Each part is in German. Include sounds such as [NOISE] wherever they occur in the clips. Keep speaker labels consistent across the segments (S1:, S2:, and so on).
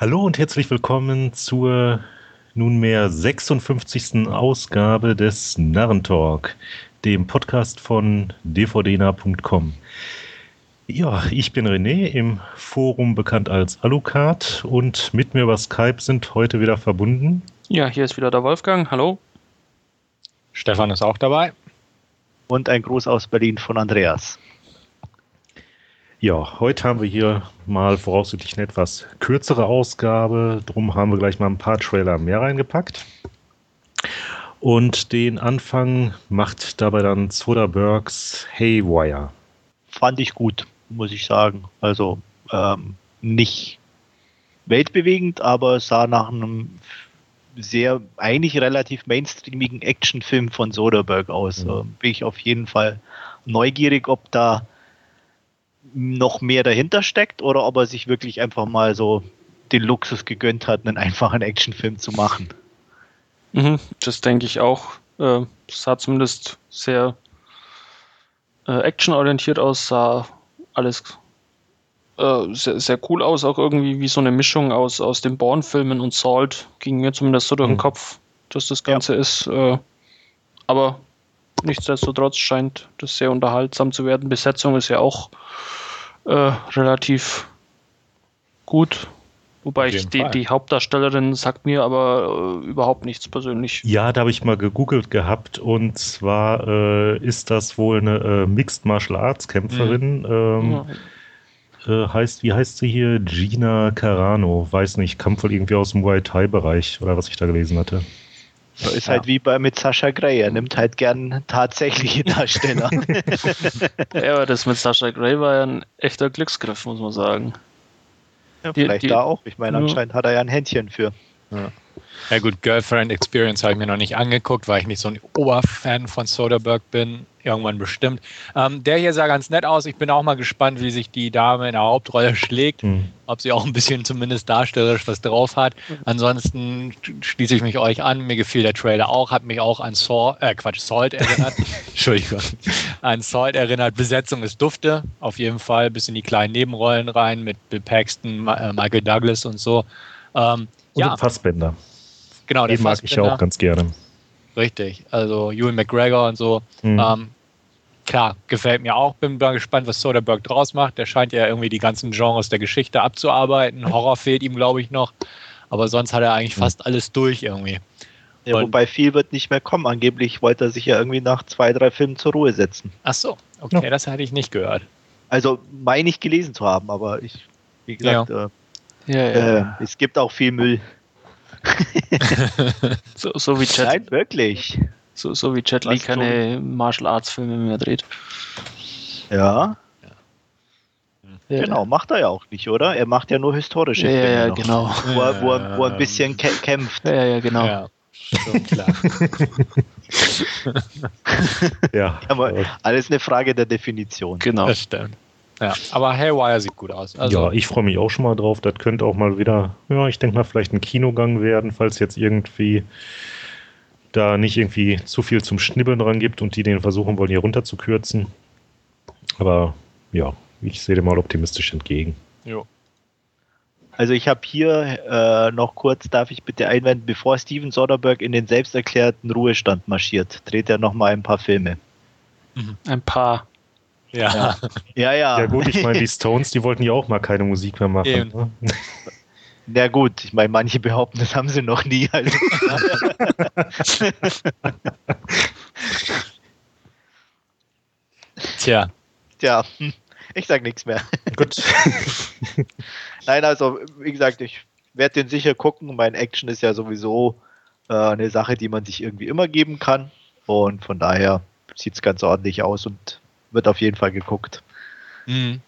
S1: Hallo und herzlich willkommen zur nunmehr 56. Ausgabe des Narrentalk, dem Podcast von dvdna.com. Ja, ich bin René, im Forum bekannt als Alucard und mit mir über Skype sind heute wieder verbunden.
S2: Ja, hier ist wieder der Wolfgang. Hallo.
S3: Stefan ist auch dabei.
S4: Und ein Gruß aus Berlin von Andreas.
S1: Ja, heute haben wir hier mal voraussichtlich eine etwas kürzere Ausgabe. Drum haben wir gleich mal ein paar Trailer mehr reingepackt. Und den Anfang macht dabei dann Soderberghs Haywire.
S4: Fand ich gut, muss ich sagen. Also ähm, nicht weltbewegend, aber sah nach einem sehr, eigentlich relativ mainstreamigen Actionfilm von Soderbergh aus. Mhm. Ähm, bin ich auf jeden Fall neugierig, ob da noch mehr dahinter steckt oder ob er sich wirklich einfach mal so den Luxus gegönnt hat, einen einfachen Actionfilm zu machen.
S2: Mhm, das denke ich auch. Äh, sah zumindest sehr äh, actionorientiert aus, sah alles äh, sehr, sehr, cool aus, auch irgendwie wie so eine Mischung aus, aus den Bourne-Filmen und Salt. Ging mir zumindest so durch den mhm. Kopf, dass das Ganze ja. ist. Äh, aber nichtsdestotrotz scheint das sehr unterhaltsam zu werden. Besetzung ist ja auch äh, relativ gut. Wobei ich die, die, Hauptdarstellerin sagt mir aber äh, überhaupt nichts persönlich.
S1: Ja, da habe ich mal gegoogelt gehabt und zwar äh, ist das wohl eine äh, Mixed Martial Arts Kämpferin. Mhm. Ähm, ja. Äh, heißt, wie heißt sie hier? Gina Carano. Weiß nicht, kam wohl irgendwie aus dem Muay Thai Bereich oder was ich da gelesen hatte.
S4: So ist ja. halt wie bei mit Sascha Gray. Er nimmt halt gern tatsächliche [LAUGHS] Darsteller.
S2: ja, aber das mit Sascha Gray war ja ein echter Glücksgriff, muss man sagen.
S4: Ja, die, vielleicht die, da auch. Ich meine, anscheinend hat er ja ein Händchen für.
S3: Ja. Ja gut, Girlfriend Experience habe ich mir noch nicht angeguckt, weil ich nicht so ein Oberfan von Soderbergh bin irgendwann bestimmt. Ähm, der hier sah ganz nett aus. Ich bin auch mal gespannt, wie sich die Dame in der Hauptrolle schlägt. Mhm. Ob sie auch ein bisschen zumindest darstellerisch was drauf hat. Ansonsten schließe ich mich euch an. Mir gefiel der Trailer auch. Hat mich auch an Saw, äh, Quatsch, Salt erinnert. [LAUGHS] Entschuldigung. An Salt erinnert. Besetzung ist dufte. Auf jeden Fall. Bis in die kleinen Nebenrollen rein mit Bill Paxton, äh, Michael Douglas und so.
S1: Ähm, und ja. Fassbender.
S3: Genau,
S1: den mag ich auch ganz gerne.
S3: Richtig, also Ewan McGregor und so. Mhm. Ähm, klar, gefällt mir auch. Bin mal gespannt, was Soderbergh draus macht. Der scheint ja irgendwie die ganzen Genres der Geschichte abzuarbeiten. Horror fehlt ihm, glaube ich, noch. Aber sonst hat er eigentlich mhm. fast alles durch irgendwie.
S4: Ja, wobei viel wird nicht mehr kommen. Angeblich wollte er sich ja irgendwie nach zwei, drei Filmen zur Ruhe setzen.
S3: Ach so, okay, ja. das hatte ich nicht gehört.
S4: Also meine ich gelesen zu haben, aber ich, wie gesagt, ja. Äh, ja, äh, es gibt auch viel Müll. [LAUGHS]
S2: so, so, wie Jet.
S4: Nein, wirklich.
S2: So, so wie Jet Li keine Martial Arts Filme mehr dreht.
S4: Ja. ja. Genau, macht er ja auch nicht, oder? Er macht ja nur historische
S2: ja, Filme. Ja, noch, genau.
S4: Wo er, wo, er, wo er ein bisschen kämpft.
S2: Ja, ja, genau. Ja. Schon klar. [LAUGHS]
S4: ja. Aber alles eine Frage der Definition.
S3: Genau. Das stimmt. Ja, aber Haywire sieht gut aus.
S1: Also ja, ich freue mich auch schon mal drauf. Das könnte auch mal wieder, ja, ich denke mal, vielleicht ein Kinogang werden, falls jetzt irgendwie da nicht irgendwie zu viel zum Schnibbeln dran gibt und die den versuchen wollen, hier runter zu kürzen. Aber ja, ich sehe dem mal optimistisch entgegen. Jo.
S4: Also ich habe hier äh, noch kurz, darf ich bitte einwenden, bevor Steven Soderbergh in den selbsterklärten Ruhestand marschiert, dreht er noch mal ein paar Filme.
S2: Mhm. Ein paar.
S4: Ja. ja, ja.
S1: Ja, gut, ich meine, die [LAUGHS] Stones, die wollten ja auch mal keine Musik mehr machen. Ne?
S4: Na gut, ich meine, manche behaupten, das haben sie noch nie. Also. [LAUGHS]
S3: Tja.
S4: Tja, ich sag nichts mehr.
S1: Gut. [LAUGHS]
S4: Nein, also, wie gesagt, ich werde den sicher gucken. Mein Action ist ja sowieso äh, eine Sache, die man sich irgendwie immer geben kann. Und von daher sieht es ganz ordentlich aus und wird auf jeden Fall geguckt. Mhm.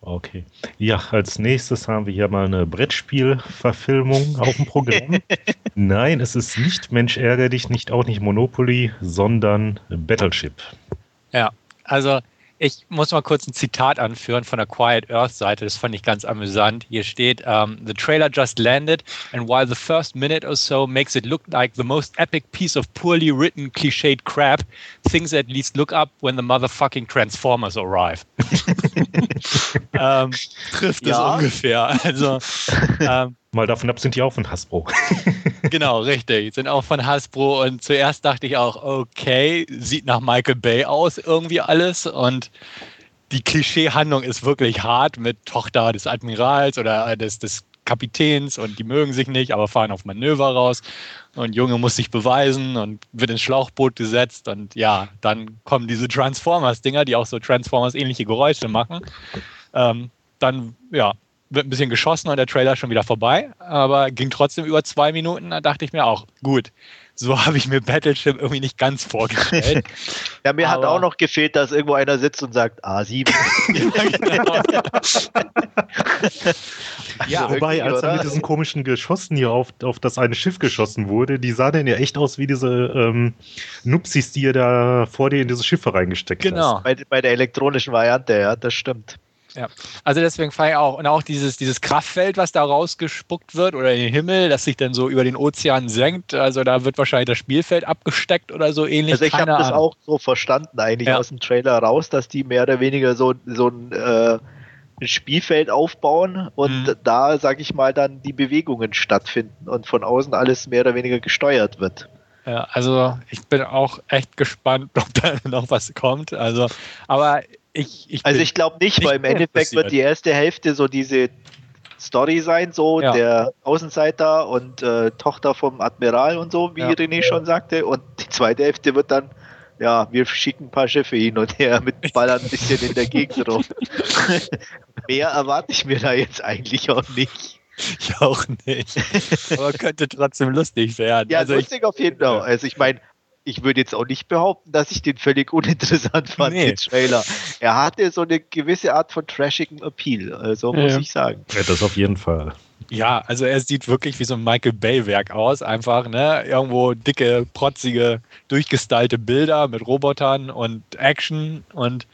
S1: Okay. Ja, als nächstes haben wir hier mal eine Brettspielverfilmung auf dem Programm. [LAUGHS] Nein, es ist nicht Mensch ärger dich, nicht auch nicht Monopoly, sondern Battleship.
S3: Ja, also Ich muss mal kurz ein Zitat anführen von der Quiet Earth Seite, das fand ich ganz amüsant. Hier steht, um, The trailer just landed and while the first minute or so makes it look like the most epic piece of poorly written, cliched crap, things at least look up when the motherfucking Transformers arrive. [LAUGHS] [LAUGHS] ähm, trifft es ungefähr. Also,
S1: ähm, Mal davon ab, sind die auch von Hasbro. [LAUGHS]
S3: genau, richtig. Sind auch von Hasbro. Und zuerst dachte ich auch, okay, sieht nach Michael Bay aus irgendwie alles. Und die Klischeehandlung ist wirklich hart mit Tochter des Admirals oder des, des Kapitäns und die mögen sich nicht, aber fahren auf Manöver raus. Und Junge muss sich beweisen und wird ins Schlauchboot gesetzt. Und ja, dann kommen diese Transformers-Dinger, die auch so Transformers-ähnliche Geräusche machen. Ähm, dann, ja, wird ein bisschen geschossen und der Trailer schon wieder vorbei, aber ging trotzdem über zwei Minuten. Da dachte ich mir auch, gut, so habe ich mir Battleship irgendwie nicht ganz vorgestellt. [LAUGHS]
S4: ja, mir aber hat auch noch gefehlt, dass irgendwo einer sitzt und sagt A7. ja, genau.
S1: ja, also wobei, als er mit diesen komischen Geschossen hier auf, auf das eine Schiff geschossen wurde, die sahen dann ja echt aus wie diese ähm, Nupsis, die ihr da vor dir in diese Schiffe reingesteckt
S4: genau. hast. Bei, bei der elektronischen Variante, ja, das stimmt.
S3: Ja, also deswegen fahre ich auch. Und auch dieses, dieses Kraftfeld, was da rausgespuckt wird oder in den Himmel, das sich dann so über den Ozean senkt. Also da wird wahrscheinlich das Spielfeld abgesteckt oder so ähnlich.
S4: Also ich habe das auch so verstanden eigentlich ja. aus dem Trailer raus, dass die mehr oder weniger so, so ein, äh, Spielfeld aufbauen und mhm. da, sag ich mal, dann die Bewegungen stattfinden und von außen alles mehr oder weniger gesteuert wird.
S3: Ja, also ich bin auch echt gespannt, [LAUGHS] ob da noch was kommt. Also, aber ich, ich
S4: also ich glaube nicht, weil im Endeffekt wird die erste Hälfte so diese Story sein, so ja. der Außenseiter und äh, Tochter vom Admiral und so, wie ja. René schon sagte. Und die zweite Hälfte wird dann, ja, wir schicken ein paar Schiffe hin und her mit Ballern ein bisschen in der Gegend rum. [LAUGHS] Mehr erwarte ich mir da jetzt eigentlich auch nicht.
S3: Ich auch nicht. Aber könnte trotzdem lustig werden.
S4: Ja, also lustig ich, auf jeden Fall. Also ich meine, ich würde jetzt auch nicht behaupten, dass ich den völlig [LAUGHS] uninteressant fand, nee. den Trailer. Er hatte so eine gewisse Art von trashigem Appeal, also muss ja. ich sagen.
S1: Ja, das auf jeden Fall.
S3: Ja, also er sieht wirklich wie so ein Michael Bay-Werk aus, einfach, ne? Irgendwo dicke, protzige, durchgestylte Bilder mit Robotern und Action und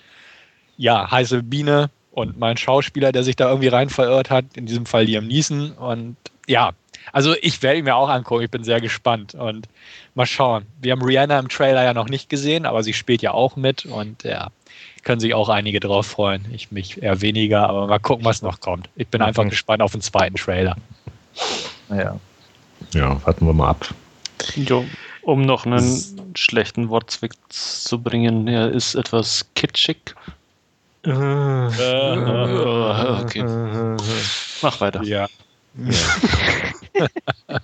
S3: ja, heiße Biene und mein Schauspieler, der sich da irgendwie rein verirrt hat, in diesem Fall Liam Neeson und ja, also ich werde ihn mir auch angucken, ich bin sehr gespannt und mal schauen. Wir haben Rihanna im Trailer ja noch nicht gesehen, aber sie spielt ja auch mit und ja, können sich auch einige drauf freuen. Ich mich eher weniger, aber mal gucken, was noch kommt. Ich bin einfach mhm. gespannt auf den zweiten Trailer.
S1: Ja. Ja, warten wir mal ab.
S2: Jo, um noch einen S schlechten Wortzweck zu bringen, er ist etwas kitschig. Äh, äh, okay. Mach weiter.
S3: Ja.
S1: Ja. [LAUGHS]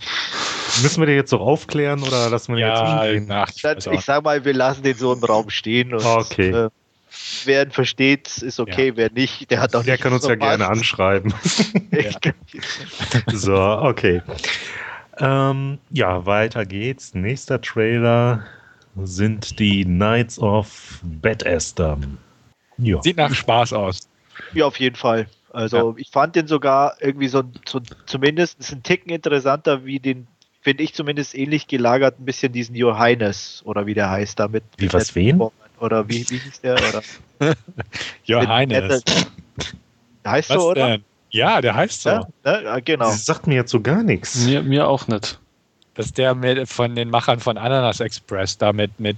S1: Müssen wir den jetzt so aufklären oder lassen wir
S4: ja, jetzt nach, ich, ich sag mal, wir lassen den so im Raum stehen. Und,
S1: okay. Äh,
S4: wer ihn versteht, ist okay. Ja. Wer nicht, der hat auch
S1: Der kann uns ja gerne anschreiben. [LAUGHS] [LAUGHS] so, okay. Ähm, ja, weiter geht's. Nächster Trailer sind die Knights of Bad Esther.
S3: Ja. Sieht nach Spaß aus.
S4: Ja, auf jeden Fall. Also ja. ich fand den sogar irgendwie so, so zumindest ein Ticken interessanter wie den finde ich zumindest ähnlich gelagert, ein bisschen diesen Johannes oder wie der heißt damit.
S1: Wie was wen?
S4: Oder wie, wie hieß der? Oder? [LAUGHS]
S3: Johannes.
S4: Der heißt was so, oder? Denn?
S3: Ja, der heißt so. Ja,
S1: ne? genau. Das sagt mir jetzt so gar nichts.
S2: Mir, mir auch nicht.
S3: Das ist der mit, von den Machern von Ananas Express, da mit, mit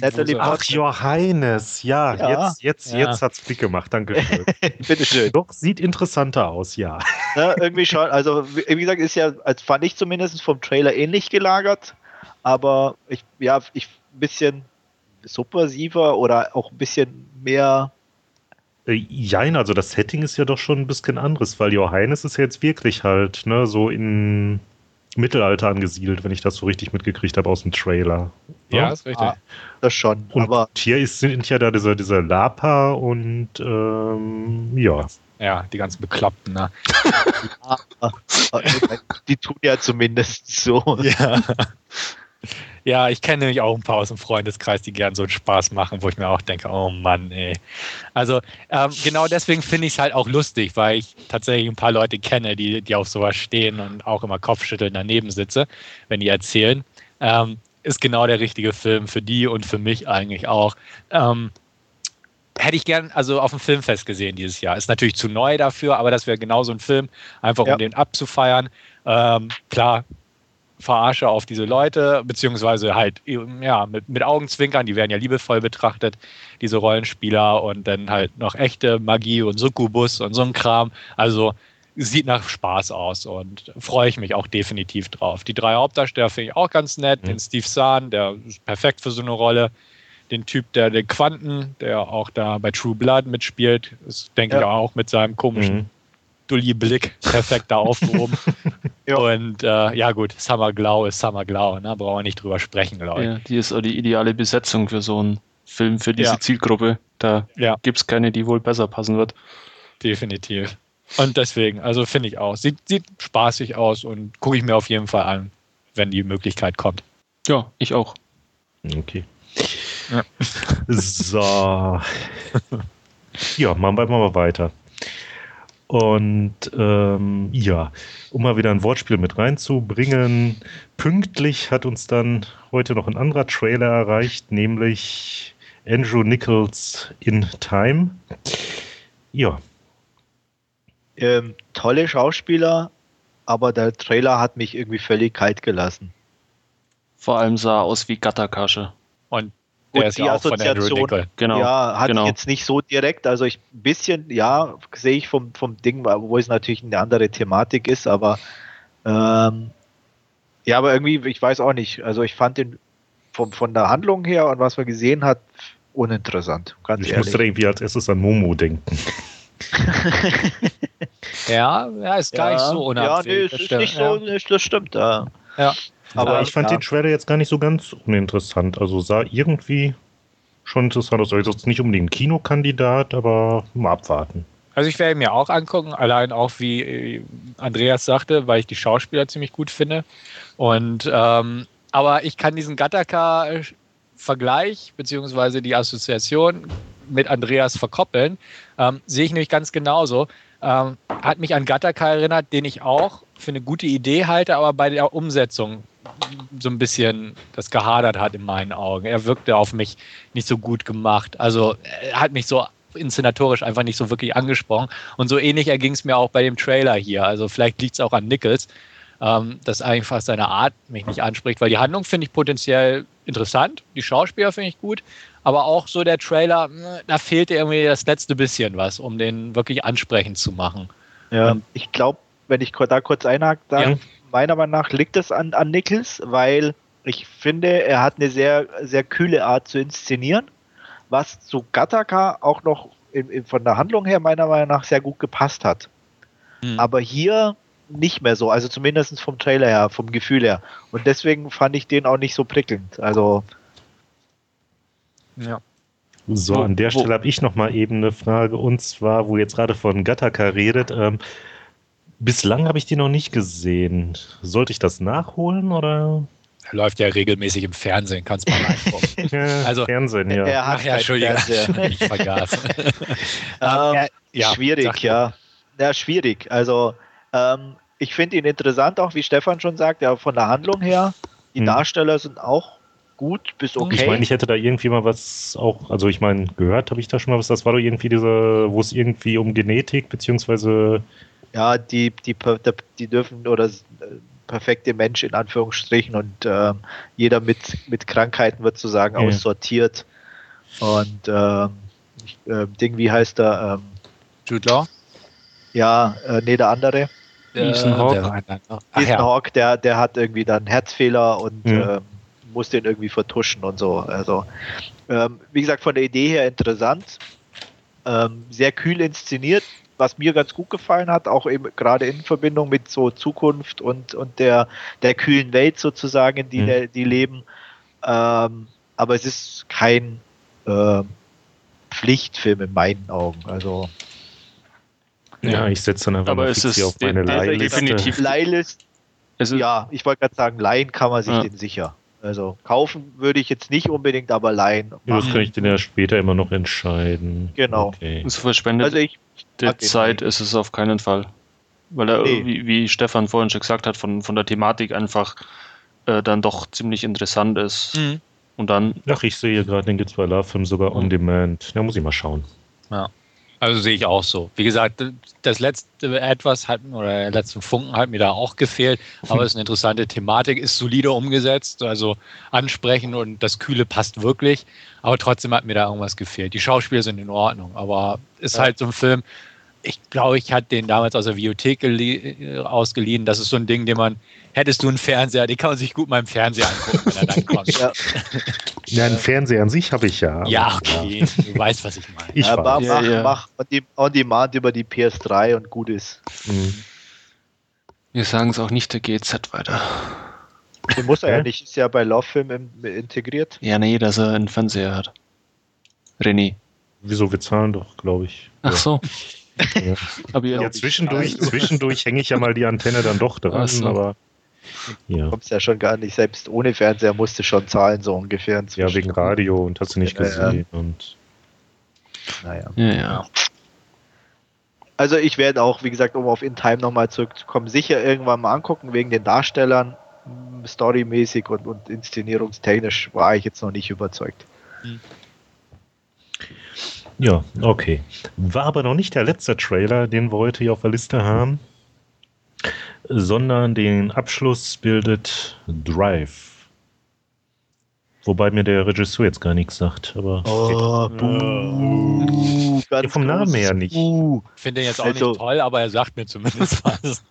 S1: Natalie Ach, Johannes, ja, ja. jetzt, jetzt, ja. jetzt hat's Blick gemacht, danke schön. [LAUGHS]
S4: Bitteschön.
S1: Doch, sieht interessanter aus, ja.
S4: ja. Irgendwie schon, also wie gesagt, ist ja, als fand ich zumindest vom Trailer ähnlich gelagert, aber ich, ja, ich ein bisschen subversiver oder auch ein bisschen mehr.
S1: Äh, jein, also das Setting ist ja doch schon ein bisschen anderes, weil Johannes ist ja jetzt wirklich halt, ne, so in Mittelalter angesiedelt, wenn ich das so richtig mitgekriegt habe aus dem Trailer.
S3: Ja, ja ist richtig. Ah,
S4: das schon.
S1: Und aber hier ist, sind ja da diese, diese Lapa und ähm, ja.
S3: Ja, die ganzen Bekloppten, ne? [LAUGHS]
S4: die tun ja zumindest so.
S3: Ja. [LAUGHS] Ja, ich kenne nämlich auch ein paar aus dem Freundeskreis, die gern so einen Spaß machen, wo ich mir auch denke, oh Mann, ey. Also ähm, genau deswegen finde ich es halt auch lustig, weil ich tatsächlich ein paar Leute kenne, die, die auf sowas stehen und auch immer Kopfschütteln daneben sitze, wenn die erzählen. Ähm, ist genau der richtige Film für die und für mich eigentlich auch. Ähm, hätte ich gern also auf dem Filmfest gesehen dieses Jahr. Ist natürlich zu neu dafür, aber das wäre genau so ein Film, einfach
S4: Ja.
S3: um den abzufeiern. Ähm, klar, Verarsche auf diese Leute, beziehungsweise halt ja, mit, mit Augenzwinkern, die werden ja liebevoll betrachtet, diese Rollenspieler und dann halt noch echte Magie und Succubus und so ein Kram. Also sieht nach Spaß aus und freue ich mich auch definitiv drauf. Die drei Hauptdarsteller finde ich auch ganz nett.
S1: Mhm.
S3: Den Steve Zahn, der ist perfekt für so eine Rolle. Den Typ, der den Quanten, der auch da bei True Blood mitspielt, ist, denke
S4: Ja.
S3: ich, auch mit seinem komischen
S1: Mhm.
S3: Dulli-Blick perfekt da aufgehoben. [LAUGHS]
S4: Ja.
S3: Und äh, ja gut, Summer Glau ist Summer Glau, ne? brauchen wir nicht drüber sprechen, glaube ich.
S2: Ja, die ist auch die ideale Besetzung für so einen Film, für diese
S3: Ja.
S2: Zielgruppe. Da
S3: Ja.
S2: gibt es keine, die wohl besser passen wird.
S3: Definitiv. Und deswegen, also finde ich auch. Sieht, sieht spaßig aus und gucke ich mir auf jeden Fall an, wenn die Möglichkeit kommt.
S2: Ja, ich auch.
S1: Okay.
S3: Ja. [LAUGHS]
S1: So. Ja, machen wir mal weiter. Und ähm, ja, um mal wieder ein Wortspiel mit reinzubringen, pünktlich hat uns dann heute noch ein anderer Trailer erreicht, nämlich Andrew Nichols in Time. Ja,
S4: Ähm, tolle Schauspieler, aber der Trailer hat mich irgendwie völlig kalt gelassen.
S2: Vor allem sah er aus wie Gatterkasche.
S3: Und
S4: Gut,
S3: der ist
S4: die
S3: ja auch von Andrew
S4: Assoziation-
S3: Nichol.
S2: Genau.
S4: ja, hatte
S2: genau.
S4: ich jetzt nicht so direkt. Also ich ein bisschen, ja, sehe ich vom, vom Ding, wo es natürlich eine andere Thematik ist, aber ähm, ja, aber irgendwie, ich weiß auch nicht. Also ich fand den vom, von der Handlung her und was man gesehen hat, uninteressant. Ganz
S1: ich
S4: ehrlich.
S1: musste irgendwie als erstes an Momo denken. [LAUGHS]
S3: Ja, ja, ist gar nicht so
S4: Ja,
S3: unabhängig.
S4: nee, es
S3: das
S4: ist
S3: stimmt,
S4: nicht so, das stimmt. Ja.
S3: Ja.
S1: Aber ich fand
S4: ja.
S1: den Trailer jetzt gar nicht so ganz uninteressant. Also sah irgendwie schon interessant aus. Also jetzt nicht unbedingt ein Kinokandidat, aber mal abwarten.
S3: Also ich werde ihn mir auch angucken, allein auch wie äh, Andreas sagte, weil ich die Schauspieler ziemlich gut finde. Und ähm, aber ich kann diesen Gattaca-Vergleich beziehungsweise die Assoziation mit Andreas verkoppeln. Ähm, sehe ich nämlich ganz genauso. Ähm, hat mich an Gattaca erinnert, den ich auch für eine gute Idee halte, aber bei der Umsetzung so ein bisschen das gehadert hat in meinen Augen. Er wirkte auf mich nicht so gut gemacht. Also er hat mich so inszenatorisch einfach nicht so wirklich angesprochen. Und so ähnlich erging es mir auch bei dem Trailer hier. Also vielleicht liegt es auch an Nichols, ähm, dass einfach seine Art mich nicht anspricht, weil die Handlung finde ich potenziell interessant, die Schauspieler finde ich gut, aber auch so der Trailer, da fehlte irgendwie das letzte bisschen was, um den wirklich ansprechend zu machen.
S4: Ja,
S3: Und-
S4: ich glaube, wenn ich da kurz einhaken darf,
S1: Ja.
S4: Meiner Meinung nach liegt es an, an Nichols, weil ich finde, er hat eine sehr, sehr kühle Art zu inszenieren, was zu Gattaca auch noch in, in, von der Handlung her meiner Meinung nach sehr gut gepasst hat.
S3: Mhm.
S4: Aber hier nicht mehr so, also zumindest vom Trailer her, vom Gefühl her. Und deswegen fand ich den auch nicht so prickelnd. Also,
S3: Ja.
S1: So, an der Stelle habe ich noch mal eben eine Frage und zwar, wo ihr jetzt gerade von Gattaca redet. Ähm, bislang habe ich die noch nicht gesehen. Sollte ich das nachholen oder?
S3: Er läuft ja regelmäßig im Fernsehen, kannst mal reingucken. [LAUGHS]
S1: Ja,
S3: Also-
S1: Fernsehen, ja.
S4: er hat
S3: Ach ja, Entschuldigung, [LAUGHS] ich vergaß. [LAUGHS]
S4: Ähm,
S3: ja,
S4: schwierig, ja. Ja, schwierig. Also, ähm, ich finde ihn interessant, auch wie Stefan schon sagt, ja, von der Handlung her. Die
S1: Hm.
S4: Darsteller sind auch gut bis okay.
S1: Ich meine, ich hätte da irgendwie mal was auch, also ich meine, gehört habe ich da schon mal was, das war doch irgendwie diese, wo es irgendwie um Genetik beziehungsweise
S4: ja, die, die, die dürfen oder äh, perfekte Mensch in Anführungsstrichen und ähm, jeder mit, mit Krankheiten wird sozusagen
S1: Ja.
S4: aussortiert. Und ähm, ich, äh, Ding, wie heißt der? Ähm,
S3: Jude Law?
S4: ja, äh, nee, der andere.
S2: Ethan
S3: Äh,
S2: Hawke.
S4: Ethan
S3: ja.
S4: Hawke, der, der hat irgendwie dann Herzfehler und
S1: Mhm.
S4: ähm, muss den irgendwie vertuschen und so. Also, ähm, wie gesagt, von der Idee her interessant. Ähm, sehr kühl inszeniert, was mir ganz gut gefallen hat, auch eben gerade in Verbindung mit so Zukunft und, und der, der kühlen Welt sozusagen, in die,
S1: Mhm.
S4: der, die leben. Ähm, aber es ist kein ähm, Pflichtfilm in meinen Augen. Also
S1: ja, ich setze dann einfach
S2: Aber
S1: mal
S2: es
S1: fix hier
S2: ist
S1: auf meine Leihliste.
S2: definitiv-
S4: Leihlis
S2: Es ist,
S4: Ja, ich wollte gerade sagen, leihen kann man sich
S2: Ja.
S4: den sicher. Also kaufen würde ich jetzt nicht unbedingt, aber leihen.
S1: Ja, das kann ich dann ja später immer noch entscheiden.
S4: Genau.
S1: Okay.
S2: es verschwendet
S4: Also ich
S2: der
S4: den
S2: Zeit ist es auf keinen Fall. Weil er,
S4: Nee.
S2: wie, wie Stefan vorhin schon gesagt hat, von, von der Thematik einfach äh, dann doch ziemlich interessant ist.
S3: Mhm.
S2: Und dann.
S1: Ach, ich sehe gerade, den gibt es bei LoveFilm sogar on demand. Da muss ich mal schauen.
S3: Ja. Also sehe ich auch so. Wie gesagt, das letzte etwas hat oder der letzte Funken hat mir da auch gefehlt, aber es ist eine interessante Thematik, ist solide umgesetzt, also ansprechend und das Kühle passt wirklich, aber trotzdem hat mir da irgendwas gefehlt. Die Schauspieler sind in Ordnung, aber ist halt so ein Film, ich glaube, ich hatte den damals aus der Videothek ausgeliehen. Das ist so ein Ding, den man, hättest du einen Fernseher, den kann man sich gut mal im Fernseher angucken, wenn er dann kommt. [LAUGHS]
S1: ja. ja, einen Fernseher an sich habe ich ja.
S3: Ja, okay, du weißt, was ich meine.
S4: Ich ja, mach, ja, ja. mach on demand über die PS3 und gut ist. Mhm.
S2: Wir sagen es auch nicht der GZ weiter.
S4: Den muss er ja nicht, ist ja bei Lovefilm integriert.
S2: Ja, nee, dass er einen Fernseher hat. René.
S1: Wieso, wir zahlen doch, glaube ich.
S2: Ach so.
S1: Ja, [LAUGHS] aber ja zwischendurch, zwischendurch hänge ich ja mal die Antenne dann doch dran, so. aber.
S4: Ja. Du kommst ja schon gar nicht, selbst ohne Fernseher musst du schon zahlen, so ungefähr.
S1: Ja, wegen Radio und hast du nicht gesehen. Ja. Und
S4: naja. Ja, ja. Also ich werde auch, wie gesagt, um auf In Time nochmal zurückzukommen, sicher irgendwann mal angucken, wegen den Darstellern, storymäßig und, und inszenierungstechnisch war ich jetzt noch nicht überzeugt. Mhm.
S1: Ja, okay. War aber noch nicht der letzte Trailer, den wir heute hier auf der Liste haben, sondern den Abschluss bildet Drive. Wobei mir der Regisseur jetzt gar nichts sagt, aber.
S4: Oh, buh,
S1: ja, vom Namen her nicht. Ich
S3: finde den jetzt auch also, nicht toll, aber er sagt mir zumindest [LAUGHS] was.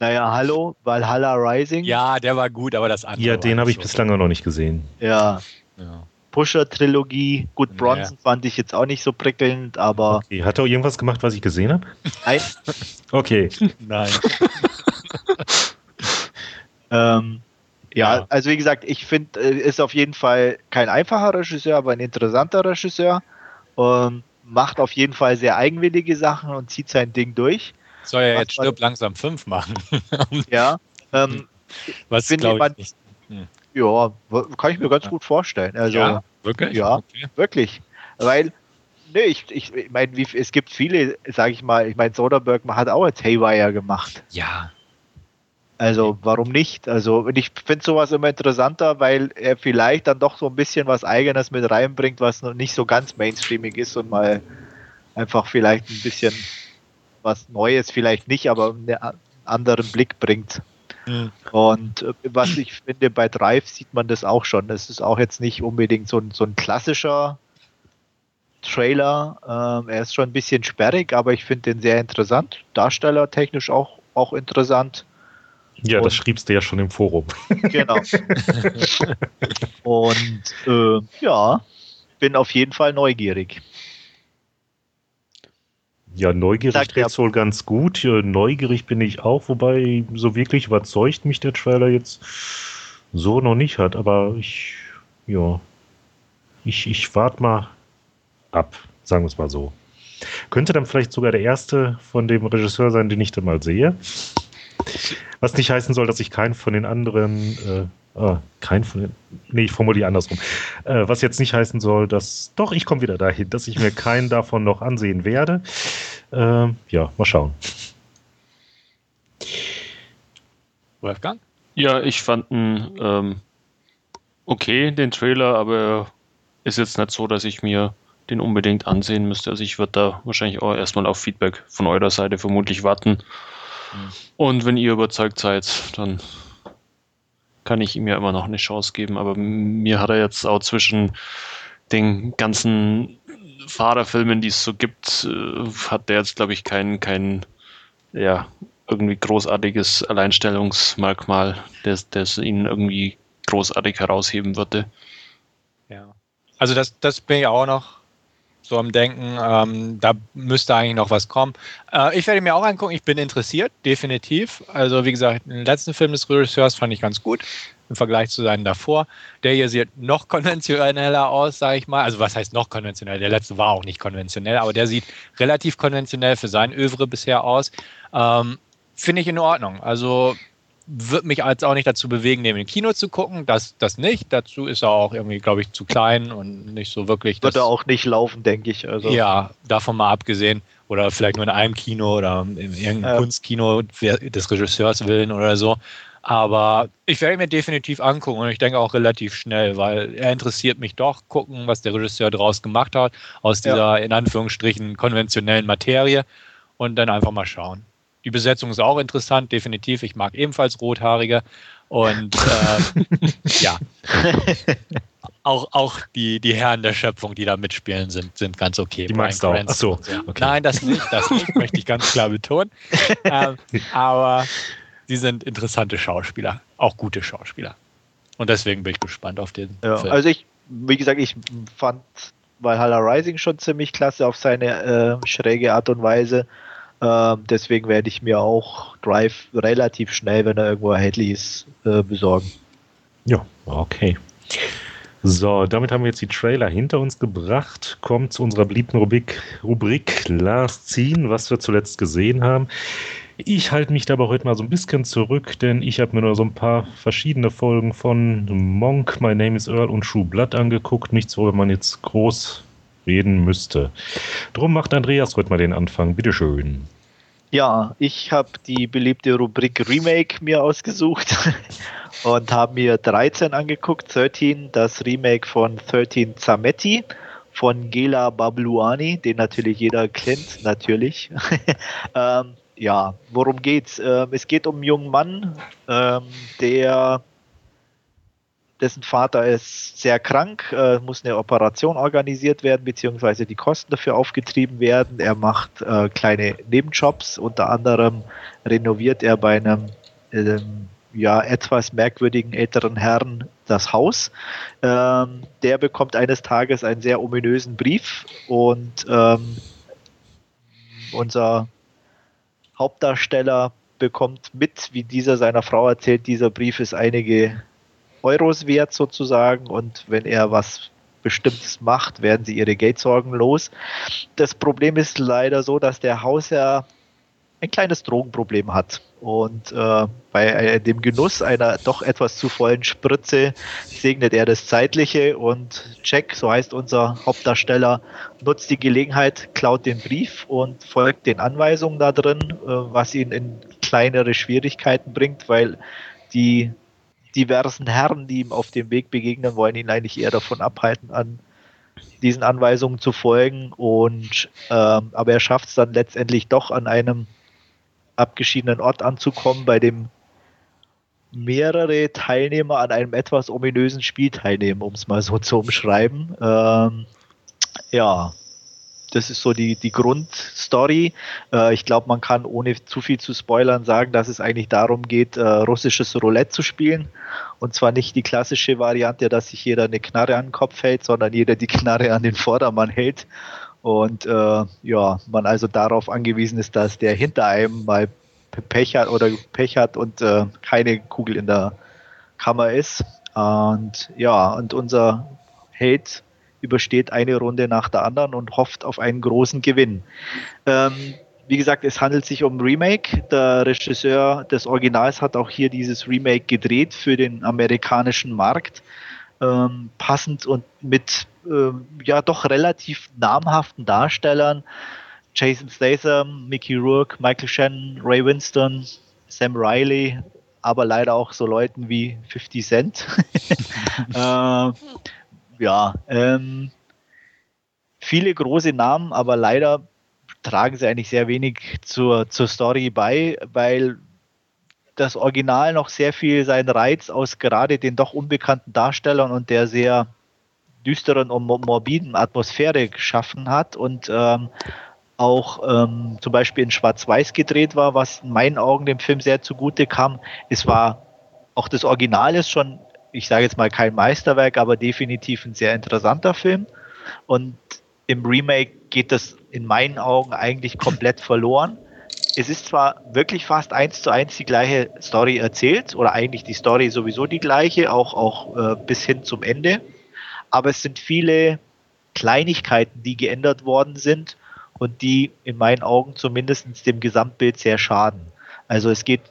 S4: Naja, hallo, Valhalla Rising.
S3: Ja, der war gut, aber das andere.
S1: Ja, den habe ich so bislang noch nicht gesehen.
S4: Ja. ja. Pusher-Trilogie. Gut, Bronson ja. fand ich jetzt auch nicht so prickelnd, aber.
S1: Okay. Hat er irgendwas gemacht, was ich gesehen habe?
S4: Nein. [LAUGHS]
S1: okay.
S3: Nein. [LAUGHS]
S4: ähm, ja, ja, also wie gesagt, ich finde, äh, ist auf jeden Fall kein einfacher Regisseur, aber ein interessanter Regisseur. Ähm, macht auf jeden Fall sehr eigenwillige Sachen und zieht sein Ding durch.
S3: Soll er jetzt stirb langsam fünf machen?
S4: ja. Ähm,
S3: was glaube ich nicht.
S4: Hm. Ja, kann ich mir ganz gut vorstellen. Also, ja,
S3: wirklich?
S4: Ja, okay. wirklich. Weil, ne, ich, ich, ich meine, es gibt viele, sage ich mal, ich meine, Soderbergh hat auch jetzt Haywire gemacht.
S3: Ja.
S4: Also, warum nicht? Also, und ich finde sowas immer interessanter, weil er vielleicht dann doch so ein bisschen was Eigenes mit reinbringt, was noch nicht so ganz mainstreamig ist und mal einfach vielleicht ein bisschen was Neues, vielleicht nicht, aber einen anderen Blick bringt. Mhm. Und äh, was ich finde, bei Drive sieht man das auch schon. Das ist auch jetzt nicht unbedingt so ein, so ein klassischer Trailer. Ähm, er ist schon ein bisschen sperrig, aber ich finde den sehr interessant. Darstellertechnisch auch, auch interessant.
S1: Ja, Und, das schriebst du ja schon im Forum. [LAUGHS]
S4: Genau. [LAUGHS] Und äh, ja, bin auf jeden Fall neugierig.
S1: Ja, neugierig trifft wohl ganz gut. Neugierig bin ich auch, wobei so wirklich überzeugt mich der Trailer jetzt so noch nicht hat. Aber ich, ja, ich, ich warte mal ab, sagen wir es mal so. Könnte dann vielleicht sogar der erste von dem Regisseur sein, den ich dann mal sehe. Was nicht heißen soll, dass ich keinen von den anderen äh, Ah, kein von den. Nee, ich formuliere andersrum. Äh, was jetzt nicht heißen soll, dass. Doch, ich komme wieder dahin, dass ich mir keinen davon noch ansehen werde. Äh, ja, mal schauen.
S2: Wolfgang? Ja, ich fand ihn ähm, okay, den Trailer, aber ist jetzt nicht so, dass ich mir den unbedingt ansehen müsste. Also ich würde da wahrscheinlich auch erstmal auf Feedback von eurer Seite vermutlich warten. Mhm. Und wenn ihr überzeugt seid, dann kann ich ihm ja immer noch eine Chance geben. Aber mir hat er jetzt auch zwischen den ganzen Fahrerfilmen, die es so gibt, äh, hat der jetzt, glaube ich, kein, kein, ja, irgendwie großartiges Alleinstellungsmerkmal, das, das ihn irgendwie großartig herausheben würde.
S3: Ja. Also das, das bin ich auch noch so am Denken, ähm, da müsste eigentlich noch was kommen. Äh, ich werde mir auch angucken, ich bin interessiert, definitiv. Also wie gesagt, den letzten Film des Regisseurs fand ich ganz gut im Vergleich zu seinen davor. Der hier sieht noch konventioneller aus, sage ich mal. Also was heißt noch konventionell? Der letzte war auch nicht konventionell, aber der sieht relativ konventionell für sein Övre bisher aus. Ähm, Finde ich in Ordnung. Also wird mich als auch nicht dazu bewegen, neben dem Kino zu gucken. Das, das nicht. Dazu ist er auch irgendwie, glaube ich, zu klein und nicht so wirklich.
S4: Wird er auch nicht laufen, denke ich. Also.
S3: Ja, davon mal abgesehen. Oder vielleicht nur in einem Kino oder in irgendeinem ja. Kunstkino des Regisseurs willen oder so. Aber ich werde mir definitiv angucken und ich denke auch relativ schnell, weil er interessiert mich doch, gucken, was der Regisseur daraus gemacht hat, aus dieser ja. in Anführungsstrichen konventionellen Materie und dann einfach mal schauen. Die Besetzung ist auch interessant, definitiv. Ich mag ebenfalls Rothaarige und äh, [LAUGHS] ja. Auch, auch die, die Herren der Schöpfung, die da mitspielen, sind, sind ganz okay.
S1: Die magst du auch. Ach so.
S3: Okay. Nein, das nicht, das nicht, möchte ich ganz klar betonen. ähm, aber sie sind interessante Schauspieler, auch gute Schauspieler. Und deswegen bin ich gespannt auf den
S4: ja, Film. Also ich, wie gesagt, ich fand Valhalla Rising schon ziemlich klasse auf seine äh, schräge Art und Weise. Äh, deswegen werde ich mir auch Drive relativ schnell, wenn er irgendwo erhältlich ist, äh, besorgen.
S1: Ja, okay. So, damit haben wir jetzt die Trailer hinter uns gebracht. Kommt zu unserer beliebten Rubrik, Rubrik Last Scene, was wir zuletzt gesehen haben. Ich halte mich dabei heute mal so ein bisschen zurück, denn ich habe mir nur so ein paar verschiedene Folgen von Monk, My Name is Earl und True Blood angeguckt. Nichts, worüber man jetzt groß reden müsste. Drum macht Andreas mal den Anfang. Bitteschön.
S4: Ja, ich habe die beliebte Rubrik Remake mir ausgesucht [LAUGHS] und habe mir 13 angeguckt. 13, das Remake von 13 Zametti von Gela Babluani, den natürlich jeder kennt, natürlich. [LAUGHS] ähm, ja, worum geht's? Ähm, es geht um einen jungen Mann, ähm, der dessen Vater ist sehr krank, äh, muss eine Operation organisiert werden, beziehungsweise die Kosten dafür aufgetrieben werden. Er macht äh, kleine Nebenjobs, unter anderem renoviert er bei einem ähm, ja, etwas merkwürdigen älteren Herrn das Haus. Ähm, der bekommt eines Tages einen sehr ominösen Brief und ähm, unser Hauptdarsteller bekommt mit, wie dieser seiner Frau erzählt, dieser Brief ist einige Euros wert sozusagen und wenn er was Bestimmtes macht, werden sie ihre Geldsorgen los. Das Problem ist leider so, dass der Hausherr ein kleines Drogenproblem hat. Und äh, bei äh, dem Genuss einer doch etwas zu vollen Spritze segnet er das Zeitliche und Jack, so heißt unser Hauptdarsteller, nutzt die Gelegenheit, klaut den Brief und folgt den Anweisungen da drin, äh, was ihn in kleinere Schwierigkeiten bringt, weil die diversen Herren, die ihm auf dem Weg begegnen, wollen ihn eigentlich eher davon abhalten, an diesen Anweisungen zu folgen. Und ähm, aber er schafft es dann letztendlich doch an einem abgeschiedenen Ort anzukommen, bei dem mehrere Teilnehmer an einem etwas ominösen Spiel teilnehmen, um es mal so zu umschreiben. Ähm, ja, das ist so die, die Grundstory. Äh, ich glaube, man kann ohne zu viel zu spoilern sagen, dass es eigentlich darum geht, äh, russisches Roulette zu spielen. Und zwar nicht die klassische Variante, dass sich jeder eine Knarre an den Kopf hält, sondern jeder die Knarre an den Vordermann hält und äh, ja, man also darauf angewiesen ist, dass der hinter einem mal Pech hat oder Pech hat und äh, keine Kugel in der Kammer ist. Und ja, und unser Held übersteht eine Runde nach der anderen und hofft auf einen großen Gewinn. Ähm, wie gesagt, es handelt sich um Remake. Der Regisseur des Originals hat auch hier dieses Remake gedreht für den amerikanischen Markt. Ähm, passend und mit äh, ja doch relativ namhaften Darstellern. Jason Statham, Mickey Rourke, Michael Shannon, Ray Winston, Sam Riley, aber leider auch so Leuten wie 50 Cent. [LAUGHS] äh, ja, ähm, viele große Namen, aber leider tragen sie eigentlich sehr wenig zur, zur Story bei, weil das Original noch sehr viel seinen Reiz aus gerade den doch unbekannten Darstellern und der sehr düsteren und morbiden Atmosphäre geschaffen hat und ähm, auch ähm, zum Beispiel in Schwarz-Weiß gedreht war, was in meinen Augen dem Film sehr zugute kam. Es war auch das Original ist schon, ich sage jetzt mal kein Meisterwerk, aber definitiv ein sehr interessanter Film. Und im Remake geht das in meinen Augen eigentlich komplett verloren. Es ist zwar wirklich fast eins zu eins die gleiche Story erzählt, oder eigentlich die Story sowieso die gleiche, auch, auch äh, bis hin zum Ende aber es sind viele Kleinigkeiten, die geändert worden sind und die in meinen Augen zumindest dem Gesamtbild sehr schaden. Also es geht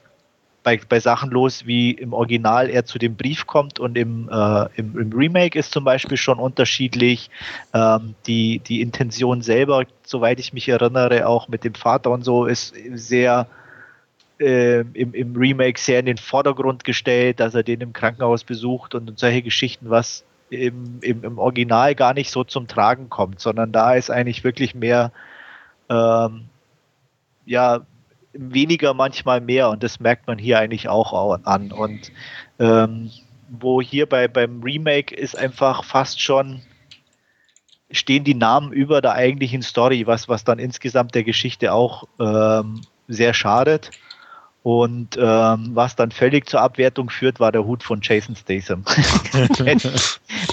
S4: bei, bei Sachen los, wie im Original er zu dem Brief kommt und im, äh, im, im, Remake ist zum Beispiel schon unterschiedlich. Ähm, die, die Intention selber, soweit ich mich erinnere, auch mit dem Vater und so, ist sehr äh, im, im Remake sehr in den Vordergrund gestellt, dass er den im Krankenhaus besucht und solche Geschichten, was im, im, im Original gar nicht so zum Tragen kommt, sondern da ist eigentlich wirklich mehr ähm, ja, weniger manchmal mehr und das merkt man hier eigentlich auch an. Und ähm, wo hier bei, beim Remake ist einfach fast schon stehen die Namen über der eigentlichen Story, was, was dann insgesamt der Geschichte auch ähm, sehr schadet. Und ähm, was dann völlig zur Abwertung führt, war der Hut von Jason Statham. [LAUGHS]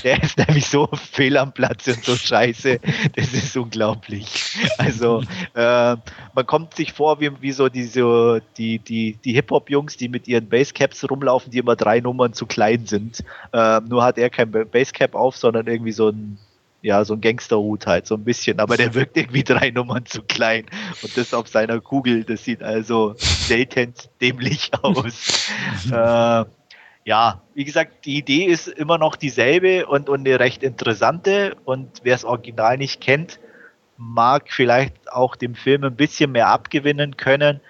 S4: der, ist nämlich so fehl am Platz und so scheiße. Das ist unglaublich. Also äh, man kommt sich vor wie, wie so diese, die, die, die Hip-Hop-Jungs, die mit ihren Basecaps rumlaufen, die immer drei Nummern zu klein sind. Äh, nur hat er kein Basecap auf, sondern irgendwie so ein ja, so ein Gangsterhut halt, so ein bisschen, aber der [LAUGHS] wirkt irgendwie drei Nummern zu klein. Und das auf seiner Kugel, das sieht also selten dämlich [LAUGHS] aus. äh, ja, wie gesagt, die Idee ist immer noch dieselbe und, und eine recht interessante. Und wer das Original nicht kennt, mag vielleicht auch dem Film ein bisschen mehr abgewinnen können.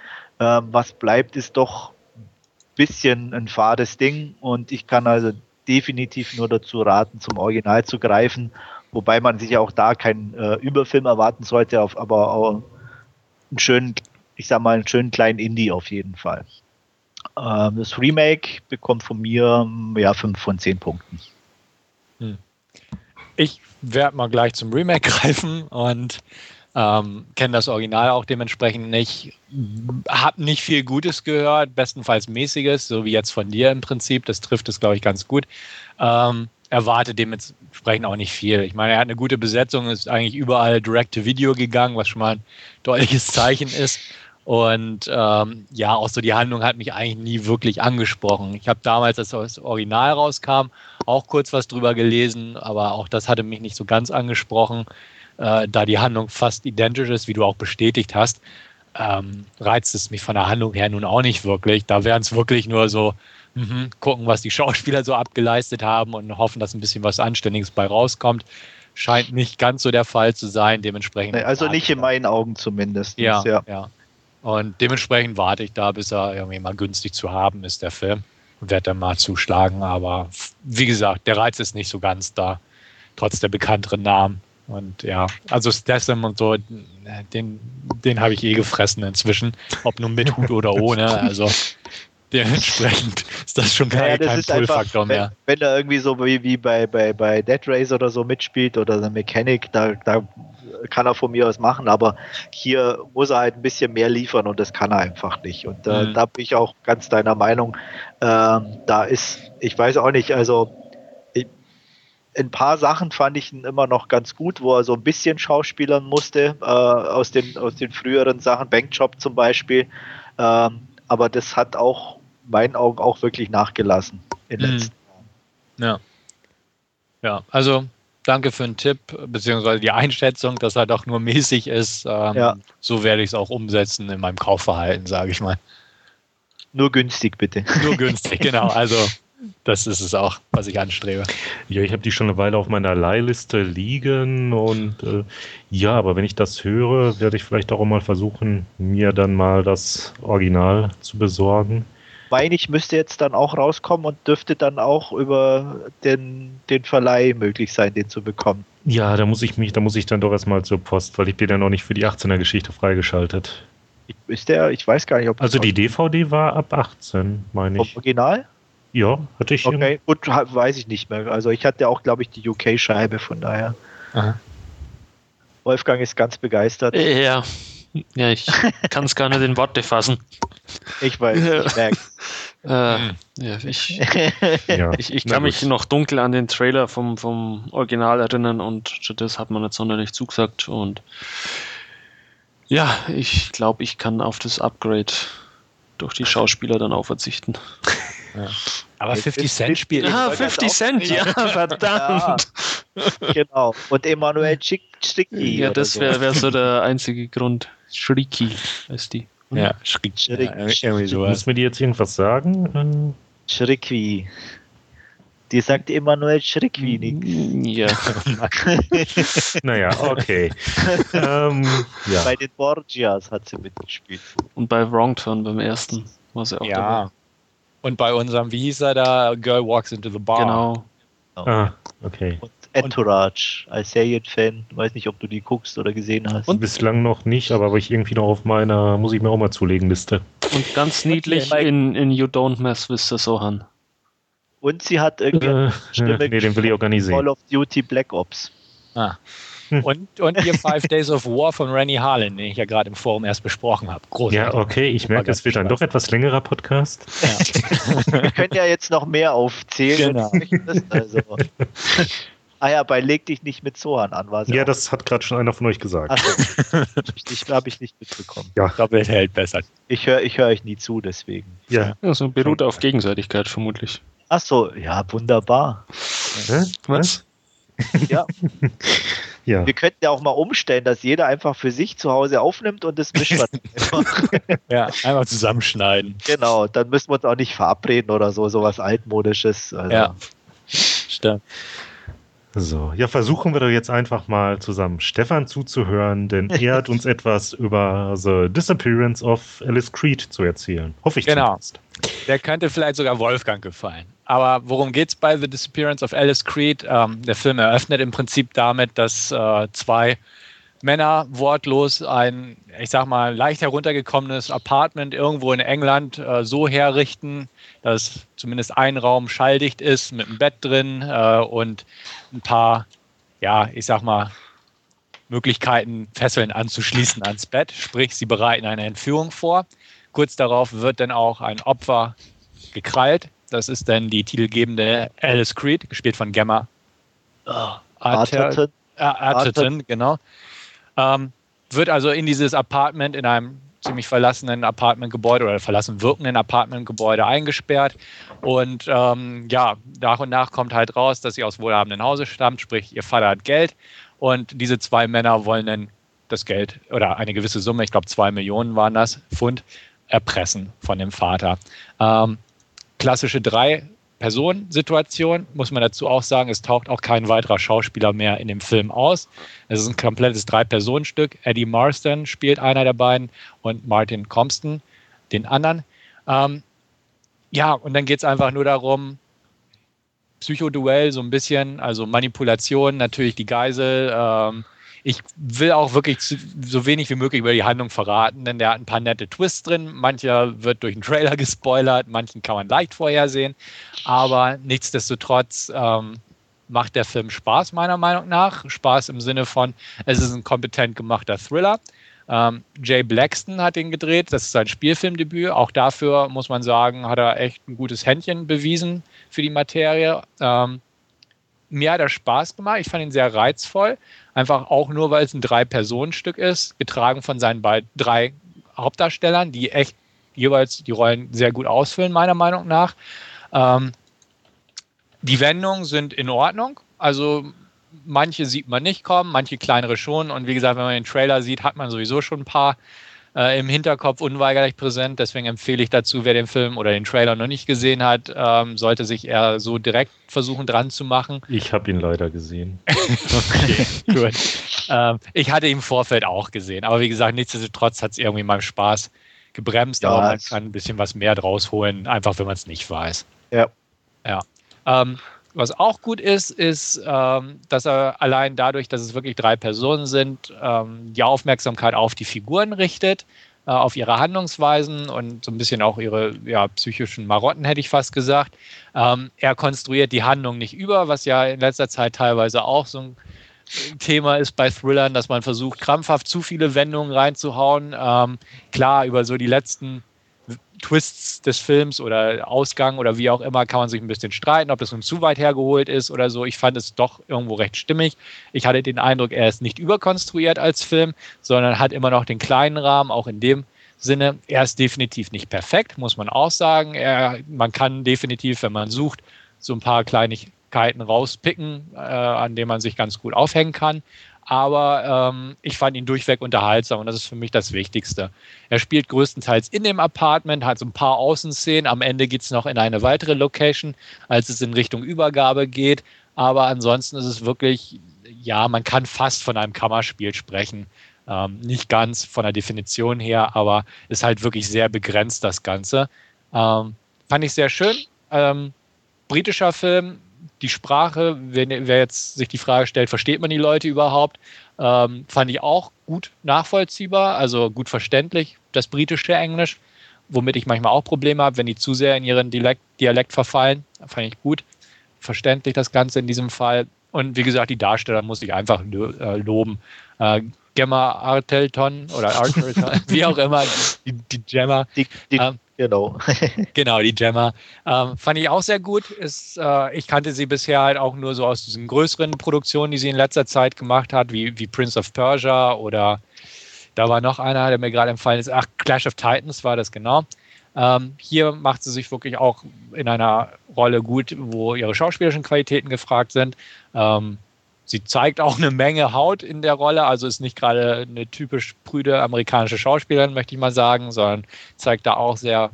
S4: Ähm, was bleibt, ist doch ein bisschen ein fades Ding. Und ich kann also definitiv nur dazu raten, zum Original zu greifen Wobei man sich ja auch da keinen äh, Überfilm erwarten sollte, auf, aber auch einen schönen, ich sag mal, einen schönen kleinen Indie auf jeden Fall. Ähm, das Remake bekommt von mir ja 5 von 10 Punkten. Hm.
S3: Ich werde mal gleich zum Remake [LAUGHS] greifen und ähm, kenne das Original auch dementsprechend nicht. Hab nicht viel Gutes gehört, bestenfalls mäßiges, so wie jetzt von dir im Prinzip. Das trifft es, glaube ich, ganz gut. Ähm, erwarte dementsprechend auch nicht viel. Ich meine, er hat eine gute Besetzung, ist eigentlich überall Direct-to-Video gegangen, was schon mal ein deutliches Zeichen ist. Und ähm, ja, auch so die Handlung hat mich eigentlich nie wirklich angesprochen. Ich habe damals, als das Original rauskam, auch kurz was drüber gelesen, aber auch das hatte mich nicht so ganz angesprochen, äh, da die Handlung fast identisch ist, wie du auch bestätigt hast. Ähm, reizt es mich von der Handlung her nun auch nicht wirklich. Da wären es wirklich nur so Mhm. Gucken, was die [LAUGHS] Schauspieler so abgeleistet haben und hoffen, dass ein bisschen was Anständiges bei rauskommt. Scheint nicht ganz so der Fall zu sein. Dementsprechend.
S4: Also nicht in meinen Augen zumindest.
S3: Ja, ja, ja. Und dementsprechend warte ich da, bis er irgendwie mal günstig zu haben ist, der Film. Und werde dann mal zuschlagen. Aber wie gesagt, der Reiz ist nicht so ganz da, trotz der bekannteren Namen. Und ja, also Statham und so, den, den habe ich eh gefressen inzwischen, ob nun mit Hut oder ohne. [LAUGHS] Also Dementsprechend ist das schon
S4: kein, ja, kein Pull-Faktor mehr. Wenn, wenn er irgendwie so wie, wie bei, bei, bei Dead Race oder so mitspielt oder eine Mechanik, da, da kann er von mir aus machen, aber hier muss er halt ein bisschen mehr liefern und das kann er einfach nicht. Und äh, mhm. da bin ich auch ganz deiner Meinung. Ähm, da ist, ich weiß auch nicht, also ein paar Sachen fand ich ihn immer noch ganz gut, wo er so ein bisschen schauspielern musste, äh, aus, den, aus den früheren Sachen, Bankjob zum Beispiel. Ähm, aber das hat auch meinen Augen auch wirklich nachgelassen in den mhm. letzten
S3: Jahren. Ja. Ja, also danke für den Tipp, beziehungsweise die Einschätzung, dass er doch nur mäßig ist. Ähm, ja. So werde ich es auch umsetzen in meinem Kaufverhalten, sage ich mal.
S4: Nur günstig, bitte.
S3: Nur günstig, genau. Also [LAUGHS] das ist es auch, was ich anstrebe.
S1: Ja, ich habe die schon eine Weile auf meiner Leihliste liegen und äh, ja, aber wenn ich das höre, werde ich vielleicht auch mal versuchen, mir dann mal das Original zu besorgen
S4: meine ich, müsste jetzt dann auch rauskommen und dürfte dann auch über den, den Verleih möglich sein, den zu bekommen.
S1: Ja, da muss ich mich, da muss ich dann doch erstmal zur Post, weil ich bin ja noch nicht für die 18er Geschichte freigeschaltet.
S4: Ist der, ich weiß gar nicht, ob.
S1: Also die DVD war ab 18, meine ich.
S4: Original?
S1: Ja, hatte ich.
S4: Okay, gut, weiß ich nicht mehr. Also ich hatte auch, glaube ich, die UK-Scheibe, von daher. Aha. Wolfgang ist ganz begeistert.
S2: Ja, ja, ich [LAUGHS] kann es gar nicht in Worte fassen.
S4: Ich weiß, ich merke. [LAUGHS]
S2: Äh, ja, ich, ja. ich, ich kann mich noch dunkel an den Trailer vom, vom Original erinnern und das hat man nicht sonderlich zugesagt. Und ja, ich glaube, ich kann auf das Upgrade durch die Schauspieler dann auch verzichten. [LAUGHS]
S3: Ja. Aber 50 Cent spielt.
S2: Ja, 50 [LAUGHS] Cent, ja, verdammt.
S4: Ja, genau. Und Emanuel Schicki.
S2: Ja, das wäre wär so der einzige Grund. Shriki heißt die.
S3: Ja, ja, irgendwie
S1: Muss
S3: sowas.
S1: mir die jetzt irgendwas sagen?
S4: Schrickwi. Die sagt Emanuel Schrickwi nichts.
S2: Ja, [LAUGHS]
S1: naja, okay. [LAUGHS] ähm, ja.
S4: Bei den Borgias hat sie mitgespielt.
S2: und bei Wrong Turn beim ersten war sie auch
S3: Ja. Und bei unserem, wie hieß er da? Girl Walks into the Bar.
S2: dabei. Genau.
S1: Ah, okay.
S4: Und Entourage als Serienfan. Weiß nicht, ob du die guckst oder gesehen hast.
S1: Und bislang noch nicht, aber habe ich irgendwie noch auf meiner, muss ich mir auch mal zulegen, Liste.
S2: Und ganz niedlich in, in You Don't Mess with the Sohan.
S4: Und sie hat irgendwie
S1: Äh,
S4: Stimme
S1: nee, den will ich auch gar nicht
S4: Call
S1: sehen.
S4: of Duty Black Ops.
S3: Ah. Und, und hier Five Days of War von Rennie Harlan, den ich ja gerade im Forum erst besprochen habe. Großartig.
S1: Ja, okay, ich merke, es wird ein doch etwas längerer Podcast.
S4: Wir können ja jetzt noch mehr aufzählen,
S3: Genau.
S4: Also. ah ja, bei Leg dich nicht mit Sohan an, war
S1: Ja,
S4: auch.
S1: das hat gerade schon einer von euch gesagt.
S4: Achso, ich habe ich nicht mitbekommen.
S3: Doppelt hält besser.
S4: Ich höre ich hör euch nie zu, deswegen.
S1: Ja.
S2: Also beruht auf Gegenseitigkeit vermutlich.
S4: Achso, ja, wunderbar.
S1: Hä?
S2: Was?
S4: Ja, [LAUGHS]
S1: Ja.
S4: wir könnten ja auch mal umstellen, dass jeder einfach für sich zu Hause aufnimmt und das mischen wir einfach. [LAUGHS]
S3: Ja, einmal zusammenschneiden.
S4: Genau, dann müssen wir uns auch nicht verabreden oder so, sowas altmodisches. Also,
S3: Ja. Stimmt.
S1: So, ja, versuchen wir doch jetzt einfach mal zusammen Stefan zuzuhören, denn er hat uns [LAUGHS] etwas über The Disappearance of Alice Creed zu erzählen. Hoffe ich
S3: Genau.
S1: zumindest.
S3: Der könnte vielleicht sogar Wolfgang gefallen. Aber worum geht's bei The Disappearance of Alice Creed? Ähm, der Film eröffnet im Prinzip damit, dass äh, zwei Männer wortlos ein, ich sag mal, leicht heruntergekommenes Apartment irgendwo in England äh, so herrichten, dass zumindest ein Raum schalldicht ist, mit einem Bett drin äh, und ein paar, ja, ich sag mal, Möglichkeiten, Fesseln anzuschließen ans Bett. Sprich, sie bereiten eine Entführung vor. Kurz darauf wird dann auch ein Opfer gekrallt. Das ist dann die titelgebende Alice Creed, gespielt von Gemma Arter-
S4: Arterton,
S3: äh, Atherton, genau. Ähm, wird also in dieses Apartment, in einem ziemlich verlassenen Apartmentgebäude oder verlassen wirkenden Apartmentgebäude eingesperrt. Und ähm, ja, nach und nach kommt halt raus, dass sie aus wohlhabenden Hause stammt, sprich, ihr Vater hat Geld. Und diese zwei Männer wollen dann das Geld oder eine gewisse Summe, ich glaube zwei Millionen waren das, Pfund, erpressen von dem Vater. Ähm, klassische drei Personensituation, muss man dazu auch sagen, es taucht auch kein weiterer Schauspieler mehr in dem Film aus. Es ist ein komplettes Drei-Personen-Stück. Eddie Marsden spielt einer der beiden und Martin Compston den anderen. Ähm, ja, und dann geht es einfach nur darum, Psychoduell so ein bisschen, also Manipulation, natürlich die Geisel. Ähm, ich will auch wirklich zu, so wenig wie möglich über die Handlung verraten, denn der hat ein paar nette Twists drin. Mancher wird durch den Trailer [LAUGHS] gespoilert, manchen kann man leicht vorhersehen. Aber nichtsdestotrotz ähm, macht der Film Spaß, meiner Meinung nach. Spaß im Sinne von, es ist ein kompetent gemachter Thriller. Ähm, Jay Blackston hat ihn gedreht, das ist sein Spielfilmdebüt. Auch dafür muss man sagen, hat er echt ein gutes Händchen bewiesen für die Materie. Ähm, mir hat er Spaß gemacht, ich fand ihn sehr reizvoll. Einfach auch nur, weil es ein Drei-Personen-Stück ist, getragen von seinen drei Hauptdarstellern, die echt jeweils die Rollen sehr gut ausfüllen, meiner Meinung nach. Ähm, die Wendungen sind in Ordnung. Also manche sieht man nicht kommen, manche kleinere schon. Und wie gesagt, wenn man den Trailer sieht, hat man sowieso schon ein paar äh, im Hinterkopf unweigerlich präsent. Deswegen empfehle ich dazu, wer den Film oder den Trailer noch nicht gesehen hat, ähm, sollte sich eher so direkt versuchen dran zu machen.
S1: Ich habe ihn leider gesehen. [LAUGHS]
S3: Okay, gut. Ähm, ich hatte ihn im Vorfeld auch gesehen, aber wie gesagt, nichtsdestotrotz hat es irgendwie meinem Spaß gebremst,
S4: Ja,
S3: aber man kann ein bisschen was mehr draus holen, einfach wenn man es nicht weiß.
S4: Ja.
S3: Ja. Ähm, was auch gut ist, ist, ähm, dass er allein dadurch, dass es wirklich drei Personen sind, ähm, die Aufmerksamkeit auf die Figuren richtet, äh, auf ihre Handlungsweisen und so ein bisschen auch ihre ja, psychischen Marotten, hätte ich fast gesagt. Ähm, er konstruiert die Handlung nicht über, was ja in letzter Zeit teilweise auch so ein Thema ist bei Thrillern, dass man versucht, krampfhaft zu viele Wendungen reinzuhauen. Ähm, klar, über so die letzten Twists des Films oder Ausgang oder wie auch immer kann man sich ein bisschen streiten, ob das nun zu weit hergeholt ist oder so. Ich fand es doch irgendwo recht stimmig. Ich hatte den Eindruck, er ist nicht überkonstruiert als Film, sondern hat immer noch den kleinen Rahmen, auch in dem Sinne. Er ist definitiv nicht perfekt, muss man auch sagen. Er, man kann definitiv, wenn man sucht, so ein paar Kleinigkeiten rauspicken, äh, an denen man sich ganz gut aufhängen kann. Aber ähm, ich fand ihn durchweg unterhaltsam und das ist für mich das Wichtigste. Er spielt größtenteils in dem Apartment, hat so ein paar Außenszenen. Am Ende geht es noch in eine weitere Location, als es in Richtung Übergabe geht. Aber ansonsten ist es wirklich, ja, man kann fast von einem Kammerspiel sprechen. Ähm, nicht ganz von der Definition her, aber ist halt wirklich sehr begrenzt, das Ganze. Ähm, fand ich sehr schön. Ähm, britischer Film, die Sprache, wenn, wer jetzt sich die Frage stellt, versteht man die Leute überhaupt, ähm, fand ich auch gut nachvollziehbar, also gut verständlich, das britische Englisch, womit ich manchmal auch Probleme habe, wenn die zu sehr in ihren Dialekt, Dialekt verfallen. Fand ich gut. Verständlich das Ganze in diesem Fall. Und wie gesagt, die Darsteller muss ich einfach äh, loben. Äh, Gemma Artelton oder Artelton, [LAUGHS] wie auch immer, die, die Gemma.
S4: Die, die, ähm, Genau. [LAUGHS]
S3: genau, die Gemma. Ähm, fand ich auch sehr gut. Ist, äh, ich kannte sie bisher halt auch nur so aus diesen größeren Produktionen, die sie in letzter Zeit gemacht hat, wie, wie Prince of Persia oder da war noch einer, der mir gerade empfallen ist. Ach, Clash of Titans war das genau. Ähm, hier macht sie sich wirklich auch in einer Rolle gut, wo ihre schauspielerischen Qualitäten gefragt sind. Ähm, sie zeigt auch eine Menge Haut in der Rolle, also ist nicht gerade eine typisch prüde amerikanische Schauspielerin, möchte ich mal sagen, sondern zeigt da auch sehr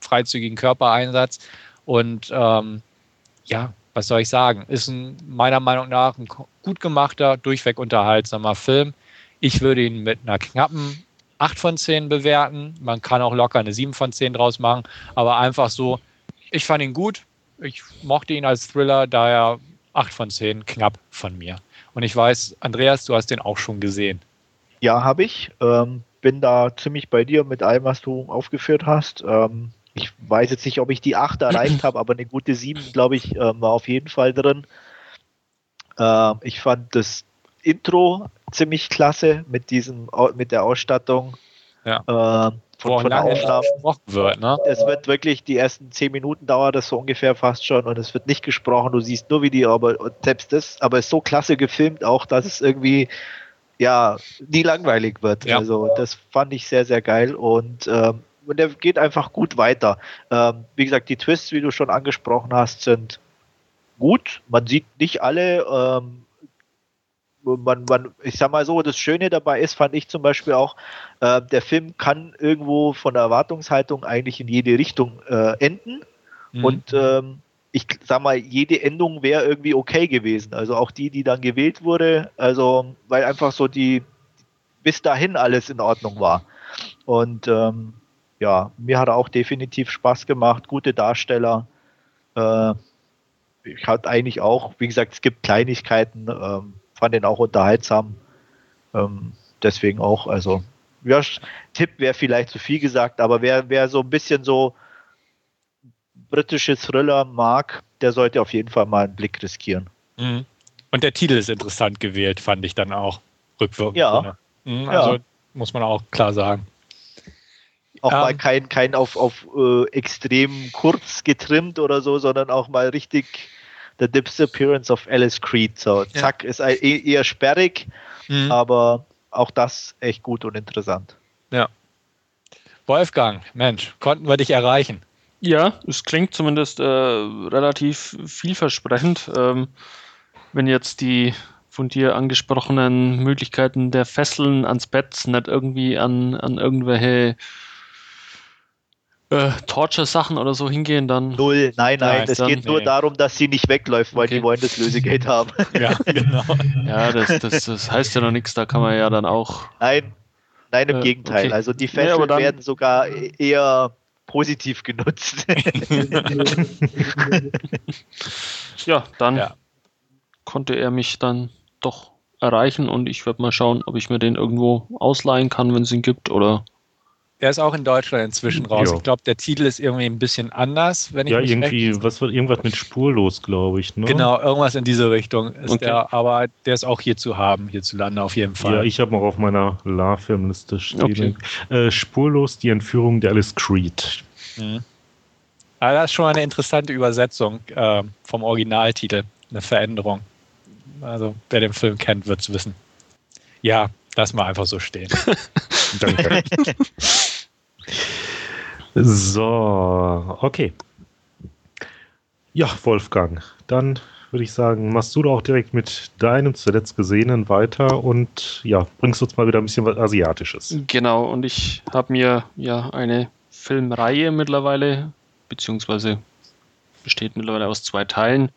S3: freizügigen Körpereinsatz. Und ähm, ja, was soll ich sagen? Ist ein, meiner Meinung nach ein gut gemachter, durchweg unterhaltsamer Film. Ich würde ihn mit einer knappen 8 von 10 bewerten. Man kann auch locker eine 7 von 10 draus machen, aber einfach so, ich fand ihn gut. Ich mochte ihn als Thriller, daher 8 von 10 knapp von mir. Und ich weiß, Andreas, du hast den auch schon gesehen.
S4: Ja, habe ich. Ähm, bin da ziemlich bei dir mit allem, was du aufgeführt hast. Ähm, ich weiß jetzt nicht, ob ich die 8 erreicht habe, aber eine gute 7, glaube ich, ähm, war auf jeden Fall drin. Ähm, ich fand das Intro ziemlich klasse mit diesem, mit der Ausstattung.
S3: Ja.
S4: Äh, von, von Aufnahmen.
S3: Wird, ne?
S4: Es wird wirklich, die ersten zehn Minuten dauert das so ungefähr fast schon und es wird nicht gesprochen, du siehst nur wie die, aber selbst das, aber es ist so klasse gefilmt auch, dass es irgendwie ja nie langweilig wird. Ja. Also das fand ich sehr, sehr geil und ähm, und der geht einfach gut weiter. Ähm, wie gesagt, die Twists, wie du schon angesprochen hast, sind gut. Man sieht nicht alle, ähm, man, man, ich sag mal so, das Schöne dabei ist, fand ich zum Beispiel auch, äh, der Film kann irgendwo von der Erwartungshaltung eigentlich in jede Richtung äh, enden. Mhm. Und ähm, ich sag mal, jede Endung wäre irgendwie okay gewesen. Also auch die, die dann gewählt wurde, also weil einfach so die bis dahin alles in Ordnung war. Und ähm, ja, mir hat er auch definitiv Spaß gemacht, gute Darsteller. Äh, ich hatte eigentlich auch, wie gesagt, es gibt Kleinigkeiten, ähm, fand den auch unterhaltsam. Ähm, deswegen auch, also, ja, Tipp wäre vielleicht zu viel gesagt, aber wer, wer so ein bisschen so britische Thriller mag, der sollte auf jeden Fall mal einen Blick riskieren.
S3: Mhm. Und der Titel ist interessant gewählt, fand ich dann auch rückwirkend.
S4: Ja.
S3: Mhm, also ja. muss man auch klar sagen.
S4: Auch um, mal ähm. kein, kein auf, auf äh, extrem kurz getrimmt oder so, sondern auch mal richtig The Disappearance of Alice Creed. So, zack, ja. ist e-, eher sperrig, mhm. aber auch das echt gut und interessant.
S3: Ja. Wolfgang, Mensch, konnten wir dich erreichen?
S2: Ja, es klingt zumindest äh, relativ vielversprechend. Ähm, wenn jetzt die von dir angesprochenen Möglichkeiten der Fesseln ans Bett nicht irgendwie an, an irgendwelche äh, Torture-Sachen oder so hingehen, dann.
S4: Null, nein, nein, es geht nee. nur darum, dass sie nicht wegläuft, weil okay. die wollen das Lösegeld [LAUGHS] haben.
S2: Ja, genau. [LAUGHS] ja, das, das, das heißt ja noch nichts, da kann man ja dann auch.
S4: Nein, nein, im äh, Gegenteil. Okay. Also die Fesseln nee, werden sogar eher positiv genutzt. [LAUGHS]
S2: ja, dann ja. konnte er mich dann doch erreichen und ich werde mal schauen, ob ich mir den irgendwo ausleihen kann, wenn es ihn gibt oder
S3: der ist auch in Deutschland inzwischen raus. Jo. Ich glaube, der Titel ist irgendwie ein bisschen anders, wenn ich
S1: Ja, irgendwie, was wird irgendwas mit spurlos, glaube ich. Ne?
S3: Genau, irgendwas in diese Richtung ist okay. der, aber der ist auch hier zu haben, hierzulande auf jeden Fall.
S1: Ja, ich habe noch auf meiner La-Filmliste stehen. Okay. Äh, spurlos, die Entführung der Alice Creed.
S3: Mhm. Aber das ist schon eine interessante Übersetzung äh, vom Originaltitel, eine Veränderung. Also, wer den Film kennt, wird es wissen. Ja, lass mal einfach so stehen. [LAUGHS] [LAUGHS] Danke. [LAUGHS]
S1: So, okay. Ja, Wolfgang, dann würde ich sagen, machst du doch direkt mit deinem zuletzt gesehenen weiter und ja, bringst uns mal wieder ein bisschen was Asiatisches.
S2: Genau, und ich habe mir ja eine Filmreihe mittlerweile, beziehungsweise besteht mittlerweile aus zwei Teilen,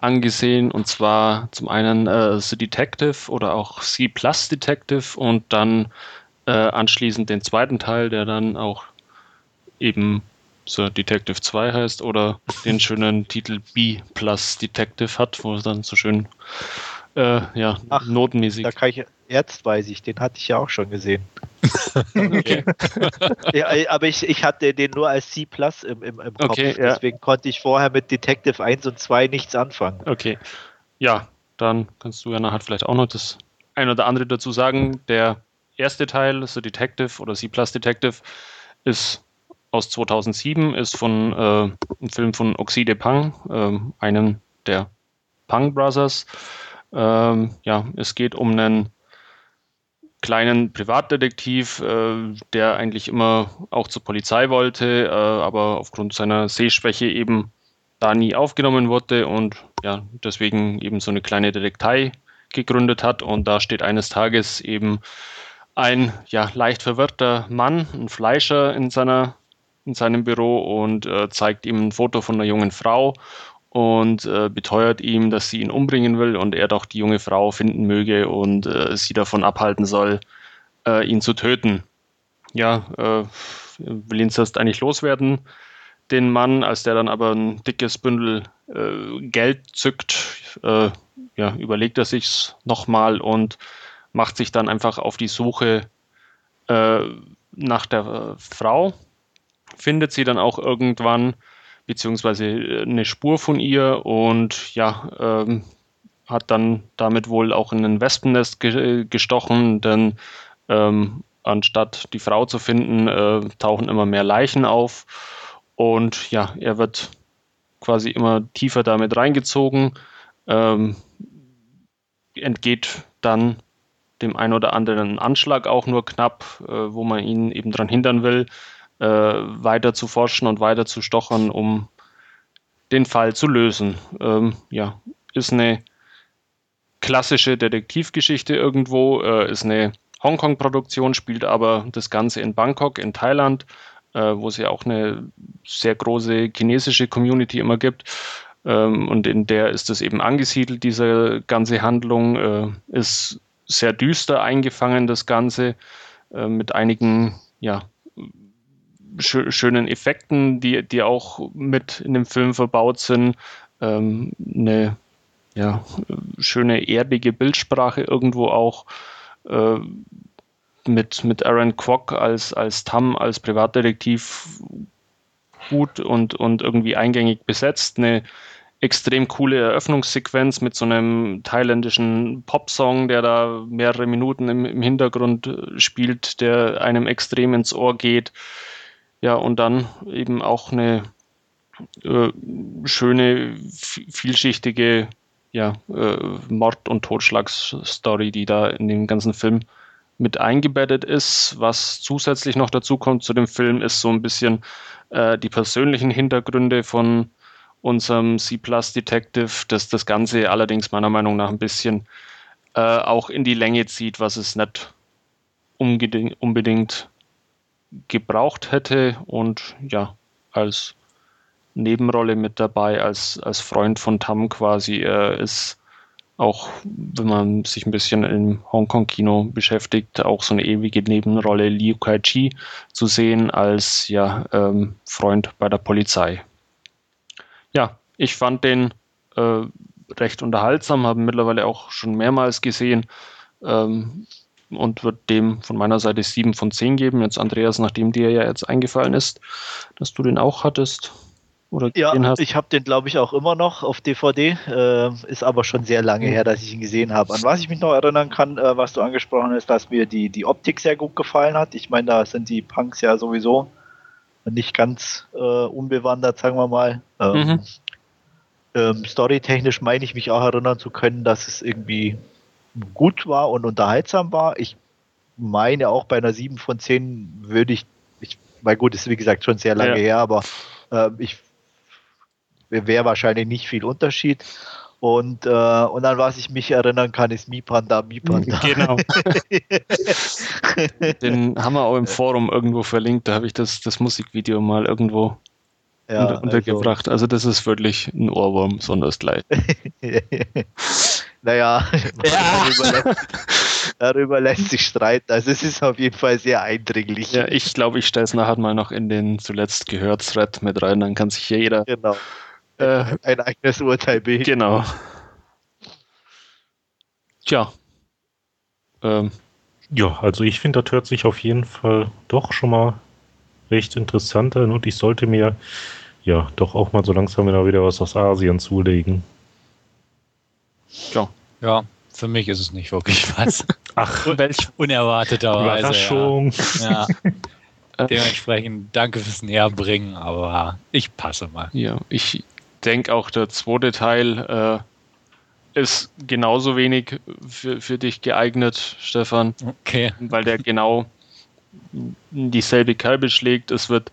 S2: angesehen. Und zwar zum einen äh, The Detective oder auch C Plus Detective und dann äh, anschließend den zweiten Teil, der dann auch eben so Detective 2 heißt oder den [LAUGHS] schönen Titel B Plus Detective hat, wo es dann so schön äh, ja, Ach, notenmäßig.
S4: Da kann ich, Erzt weiß ich, den hatte ich ja auch schon gesehen. okay. [LAUGHS] ja, aber ich, ich hatte den nur als C Plus im, im, im Kopf. Okay, ja. Deswegen konnte ich vorher mit Detective 1 und 2 nichts anfangen.
S2: Okay. Ja, dann kannst du ja nachher vielleicht auch noch das ein oder andere dazu sagen. Der erste Teil, so Detective oder C Plus Detective, ist aus 2007, ist von äh, einem Film von Oxide Pang, äh, einem der Pang Brothers. Ähm, ja, es geht um einen kleinen Privatdetektiv, äh, der eigentlich immer auch zur Polizei wollte, äh, aber aufgrund seiner Sehschwäche eben da nie aufgenommen wurde und ja, deswegen eben so eine kleine Detektei gegründet hat. Und da steht eines Tages eben ein ja, leicht verwirrter Mann, ein Fleischer in, seiner, in seinem Büro und äh, zeigt ihm ein Foto von einer jungen Frau und äh, beteuert ihm, dass sie ihn umbringen will und er doch die junge Frau finden möge und äh, sie davon abhalten soll, äh, ihn zu töten. Ja, äh, will ihn zuerst eigentlich loswerden, den Mann, als der dann aber ein dickes Bündel äh, Geld zückt, ja, überlegt er sich's nochmal und macht sich dann einfach auf die Suche nach der Frau, findet sie dann auch irgendwann beziehungsweise äh, eine Spur von ihr und ja, ähm, hat dann damit wohl auch in ein Wespennest ge gestochen, denn ähm, anstatt die Frau zu finden, äh, tauchen immer mehr Leichen auf und ja, er wird quasi immer tiefer damit reingezogen, ähm, entgeht dann dem ein oder anderen Anschlag auch nur knapp, äh, wo man ihn eben daran hindern will, äh, weiter zu forschen und weiter zu stochern, um den Fall zu lösen. Ähm, ja, ist eine klassische Detektivgeschichte irgendwo, äh, ist eine Hongkong-Produktion, spielt aber das Ganze in Bangkok, in Thailand, äh, wo es ja auch eine sehr große chinesische Community immer gibt. Ähm, und in der ist es eben angesiedelt, diese ganze Handlung. Äh, ist sehr düster eingefangen, das Ganze, äh, mit einigen ja, schö schönen Effekten, die, die auch mit in dem Film verbaut sind. Ähm, eine ja, schöne erdige Bildsprache irgendwo auch. Äh, mit, mit Aaron Kwok als, als Tam, als Privatdetektiv gut und, und irgendwie eingängig besetzt. Eine extrem coole Eröffnungssequenz mit so einem thailändischen Popsong, der da mehrere Minuten im, im Hintergrund spielt, der einem extrem ins Ohr geht. Ja, und dann eben auch eine äh, schöne, vielschichtige ja, äh, Mord- und Totschlagsstory, die da in dem ganzen Film mit eingebettet ist. Was zusätzlich noch dazu kommt zu dem Film, ist so ein bisschen äh, die persönlichen Hintergründe von unserem C-Plus Detective, das das Ganze allerdings meiner Meinung nach ein bisschen äh, auch in die Länge zieht, was es nicht unbedingt gebraucht hätte und ja, als Nebenrolle mit dabei, als, als Freund von Tam quasi. Er ist auch, wenn man sich ein bisschen im Hongkong-Kino beschäftigt, auch so eine ewige Nebenrolle Liu Kai-chi zu sehen als ja, ähm, Freund bei der Polizei. Ja, ich fand den äh, recht unterhaltsam, habe mittlerweile auch schon mehrmals gesehen. Ähm, und wird dem von meiner Seite 7 von 10 geben. Jetzt Andreas, nachdem dir ja jetzt eingefallen ist, dass du den auch hattest.
S4: Oder ja, hast. ich habe den glaube ich auch immer noch auf DVD. Äh, ist aber schon sehr lange her, dass ich ihn gesehen habe. An was ich mich noch erinnern kann, äh, was du angesprochen hast, dass mir die, die Optik sehr gut gefallen hat. Ich meine, da sind die Punks ja sowieso nicht ganz äh, unbewandert, sagen wir mal. Ähm, mhm. ähm, Storytechnisch meine ich mich auch erinnern zu können, dass es irgendwie gut war und unterhaltsam war. Ich meine auch bei einer 7 von 10 würde ich, ich weil gut, ist wie gesagt schon sehr lange ja. her, aber äh, ich wäre wahrscheinlich nicht viel Unterschied. Und, äh, und an was ich mich erinnern kann, ist Mi Panda, Mi Panda. [LAUGHS]
S2: Genau. [LAUGHS] Den haben wir auch im Forum irgendwo verlinkt. Da habe ich das, das Musikvideo mal irgendwo ja, unter, untergebracht. Also, also, das ist wirklich ein Ohrwurm, sondersgleich. [LAUGHS]
S4: naja, ja. darüber, lässt, darüber, lässt, sich streiten. Also es ist auf jeden Fall sehr eindringlich.
S2: Ja, ich glaube, ich stelle es nachher mal noch in den zuletzt gehört Thread mit rein, dann kann sich hier jeder
S4: genau. Äh, ein eigenes Urteil bilden.
S2: Genau. Tja.
S1: Ähm. Ja, also ich finde, das hört sich auf jeden Fall doch schon mal recht interessant an und ich sollte mir ja doch auch mal so langsam wieder was aus Asien zulegen.
S3: Ja. Ja, für mich ist es nicht wirklich was. [LAUGHS] Ach, welch unerwarteterweise.
S1: Überraschung.
S3: Ja. ja. [LAUGHS] Dementsprechend danke fürs Näherbringen, aber ich passe mal.
S2: Ja, ich denke auch, der zweite Teil äh, ist genauso wenig für, für dich geeignet, Stefan.
S3: Okay.
S2: Weil der genau dieselbe Kerbe schlägt. Es wird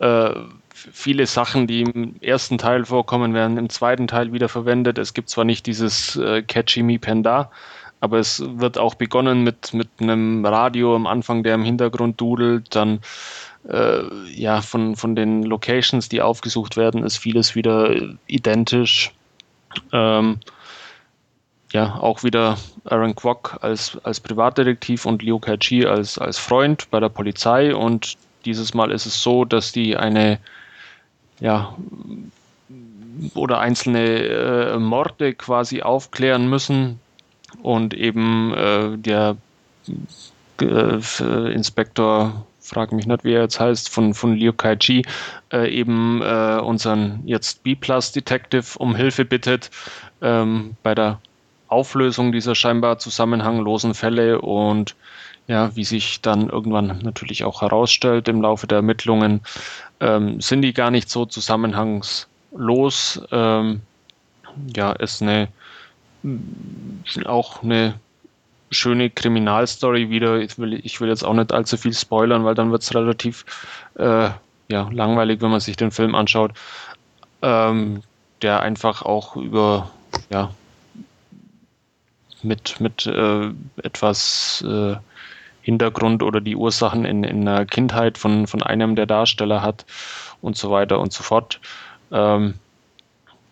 S2: äh, viele Sachen, die im ersten Teil vorkommen, werden im zweiten Teil wieder verwendet. Es gibt zwar nicht dieses äh, Catchy Me Panda, aber es wird auch begonnen mit, mit einem Radio am Anfang, der im Hintergrund dudelt. Dann äh, ja, von, von den Locations, die aufgesucht werden, ist vieles wieder identisch. Ähm, ja, auch wieder Aaron Kwok als, als Privatdetektiv und Liu Kai-chi als, als Freund bei der Polizei. Und dieses Mal ist es so, dass die eine ja, oder einzelne äh, Morde quasi aufklären müssen und eben äh, der äh, Inspektor, frage mich nicht, wie er jetzt heißt, von, von Liu Kai-chi, äh, eben äh, unseren jetzt B-Plus-Detective um Hilfe bittet ähm, bei der Auflösung dieser scheinbar zusammenhanglosen Fälle und ja, wie sich dann irgendwann natürlich auch herausstellt im Laufe der Ermittlungen, ähm, sind die gar nicht so zusammenhangslos. Ähm, ja, ist eine auch eine schöne Kriminalstory wieder. Ich will, ich will jetzt auch nicht allzu viel spoilern, weil dann wird es relativ äh, ja, langweilig, wenn man sich den Film anschaut. Ähm, der einfach auch über ja, mit, mit äh, etwas äh, Hintergrund oder die Ursachen in, in der Kindheit von, von einem der Darsteller hat und so weiter und so fort. Ähm,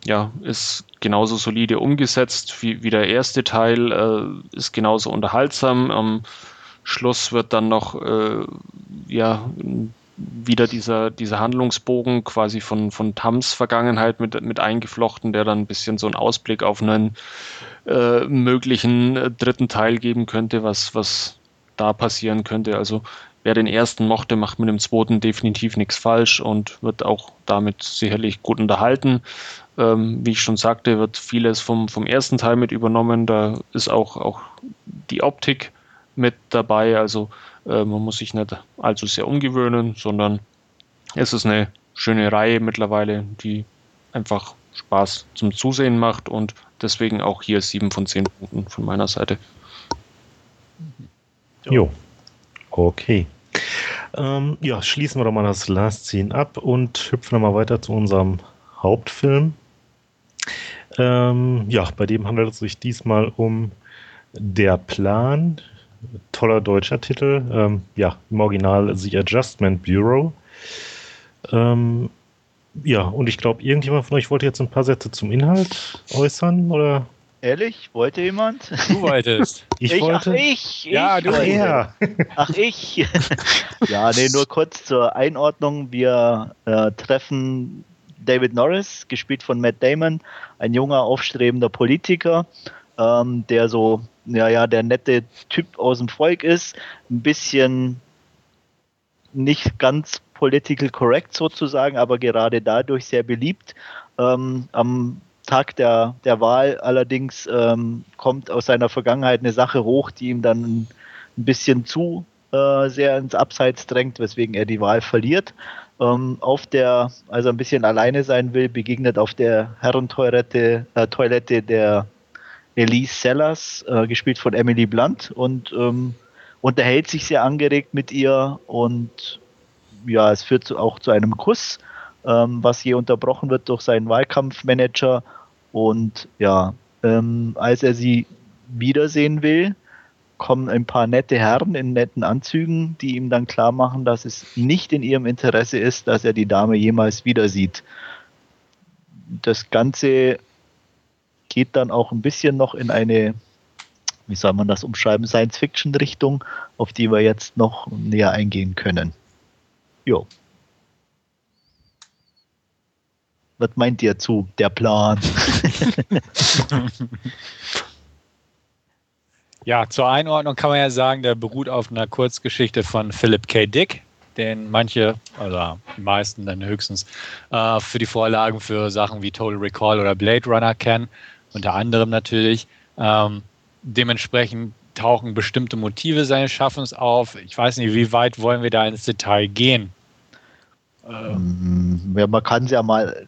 S2: ja, ist genauso solide umgesetzt wie, wie der erste Teil, äh, ist genauso unterhaltsam. Am Schluss wird dann noch äh, ja, wieder dieser, dieser Handlungsbogen quasi von, von Tams Vergangenheit mit, mit eingeflochten, der dann ein bisschen so einen Ausblick auf einen äh, möglichen dritten Teil geben könnte, was, was da passieren könnte. Also wer den ersten mochte, macht mit dem zweiten definitiv nichts falsch und wird auch damit sicherlich gut unterhalten. Ähm, wie ich schon sagte, wird vieles vom, vom ersten Teil mit übernommen. Da ist auch, auch die Optik mit dabei. Also äh, man muss sich nicht allzu sehr umgewöhnen, sondern es ist eine schöne Reihe mittlerweile, die einfach Spaß zum Zusehen macht und deswegen auch hier sieben von zehn Punkten von meiner Seite.
S1: Jo. Okay. Ähm, ja, schließen wir doch mal das Last Scene ab und hüpfen mal weiter zu unserem Hauptfilm. Ähm, ja, bei dem handelt es sich diesmal um Der Plan. Toller deutscher Titel. Ähm, ja, im Original The Adjustment Bureau. Ähm, ja, und ich glaube, irgendjemand von euch wollte jetzt ein paar Sätze zum Inhalt äußern, oder?
S4: Ehrlich? Wollte jemand?
S3: Du wolltest. [LAUGHS]
S1: Ich, ich wollte.
S4: Ach, ich.
S3: Ja,
S4: ich
S3: du.
S4: Ja. Ach, ich. [LAUGHS] ja, nee, nur kurz zur Einordnung. Wir äh, treffen David Norris, gespielt von Matt Damon, ein junger, aufstrebender Politiker, ähm, der so, ja, ja, der nette Typ aus dem Volk ist, ein bisschen nicht ganz political correct sozusagen, aber gerade dadurch sehr beliebt. Ähm, am Tag der, der Wahl allerdings ähm, kommt aus seiner Vergangenheit eine Sache hoch, die ihm dann ein bisschen zu äh, sehr ins Abseits drängt, weswegen er die Wahl verliert. Ähm, auf der, also ein bisschen alleine sein will, begegnet auf der Herrentoilette äh, Toilette der Elise Sellers, äh, gespielt von Emily Blunt und ähm, unterhält sich sehr angeregt mit ihr und ja, es führt auch zu einem Kuss, ähm, was je unterbrochen wird durch seinen Wahlkampfmanager Und ja, ähm, als er sie wiedersehen will, kommen ein paar nette Herren in netten Anzügen, die ihm dann klar machen, dass es nicht in ihrem Interesse ist, dass er die Dame jemals wieder sieht. Das Ganze geht dann auch ein bisschen noch in eine, wie soll man das umschreiben, Science-Fiction-Richtung, auf die wir jetzt noch näher eingehen können. Jo. Was meint ihr zu der Plan? [LAUGHS]
S3: Ja, zur Einordnung kann man ja sagen, der beruht auf einer Kurzgeschichte von Philip K. Dick, den manche, also die meisten dann höchstens, äh, für die Vorlagen für Sachen wie Total Recall oder Blade Runner kennen, unter anderem natürlich. Ähm, dementsprechend tauchen bestimmte Motive seines Schaffens auf. Ich weiß nicht, wie weit wollen wir da ins Detail gehen?
S4: Ähm, ja, man kann es ja mal.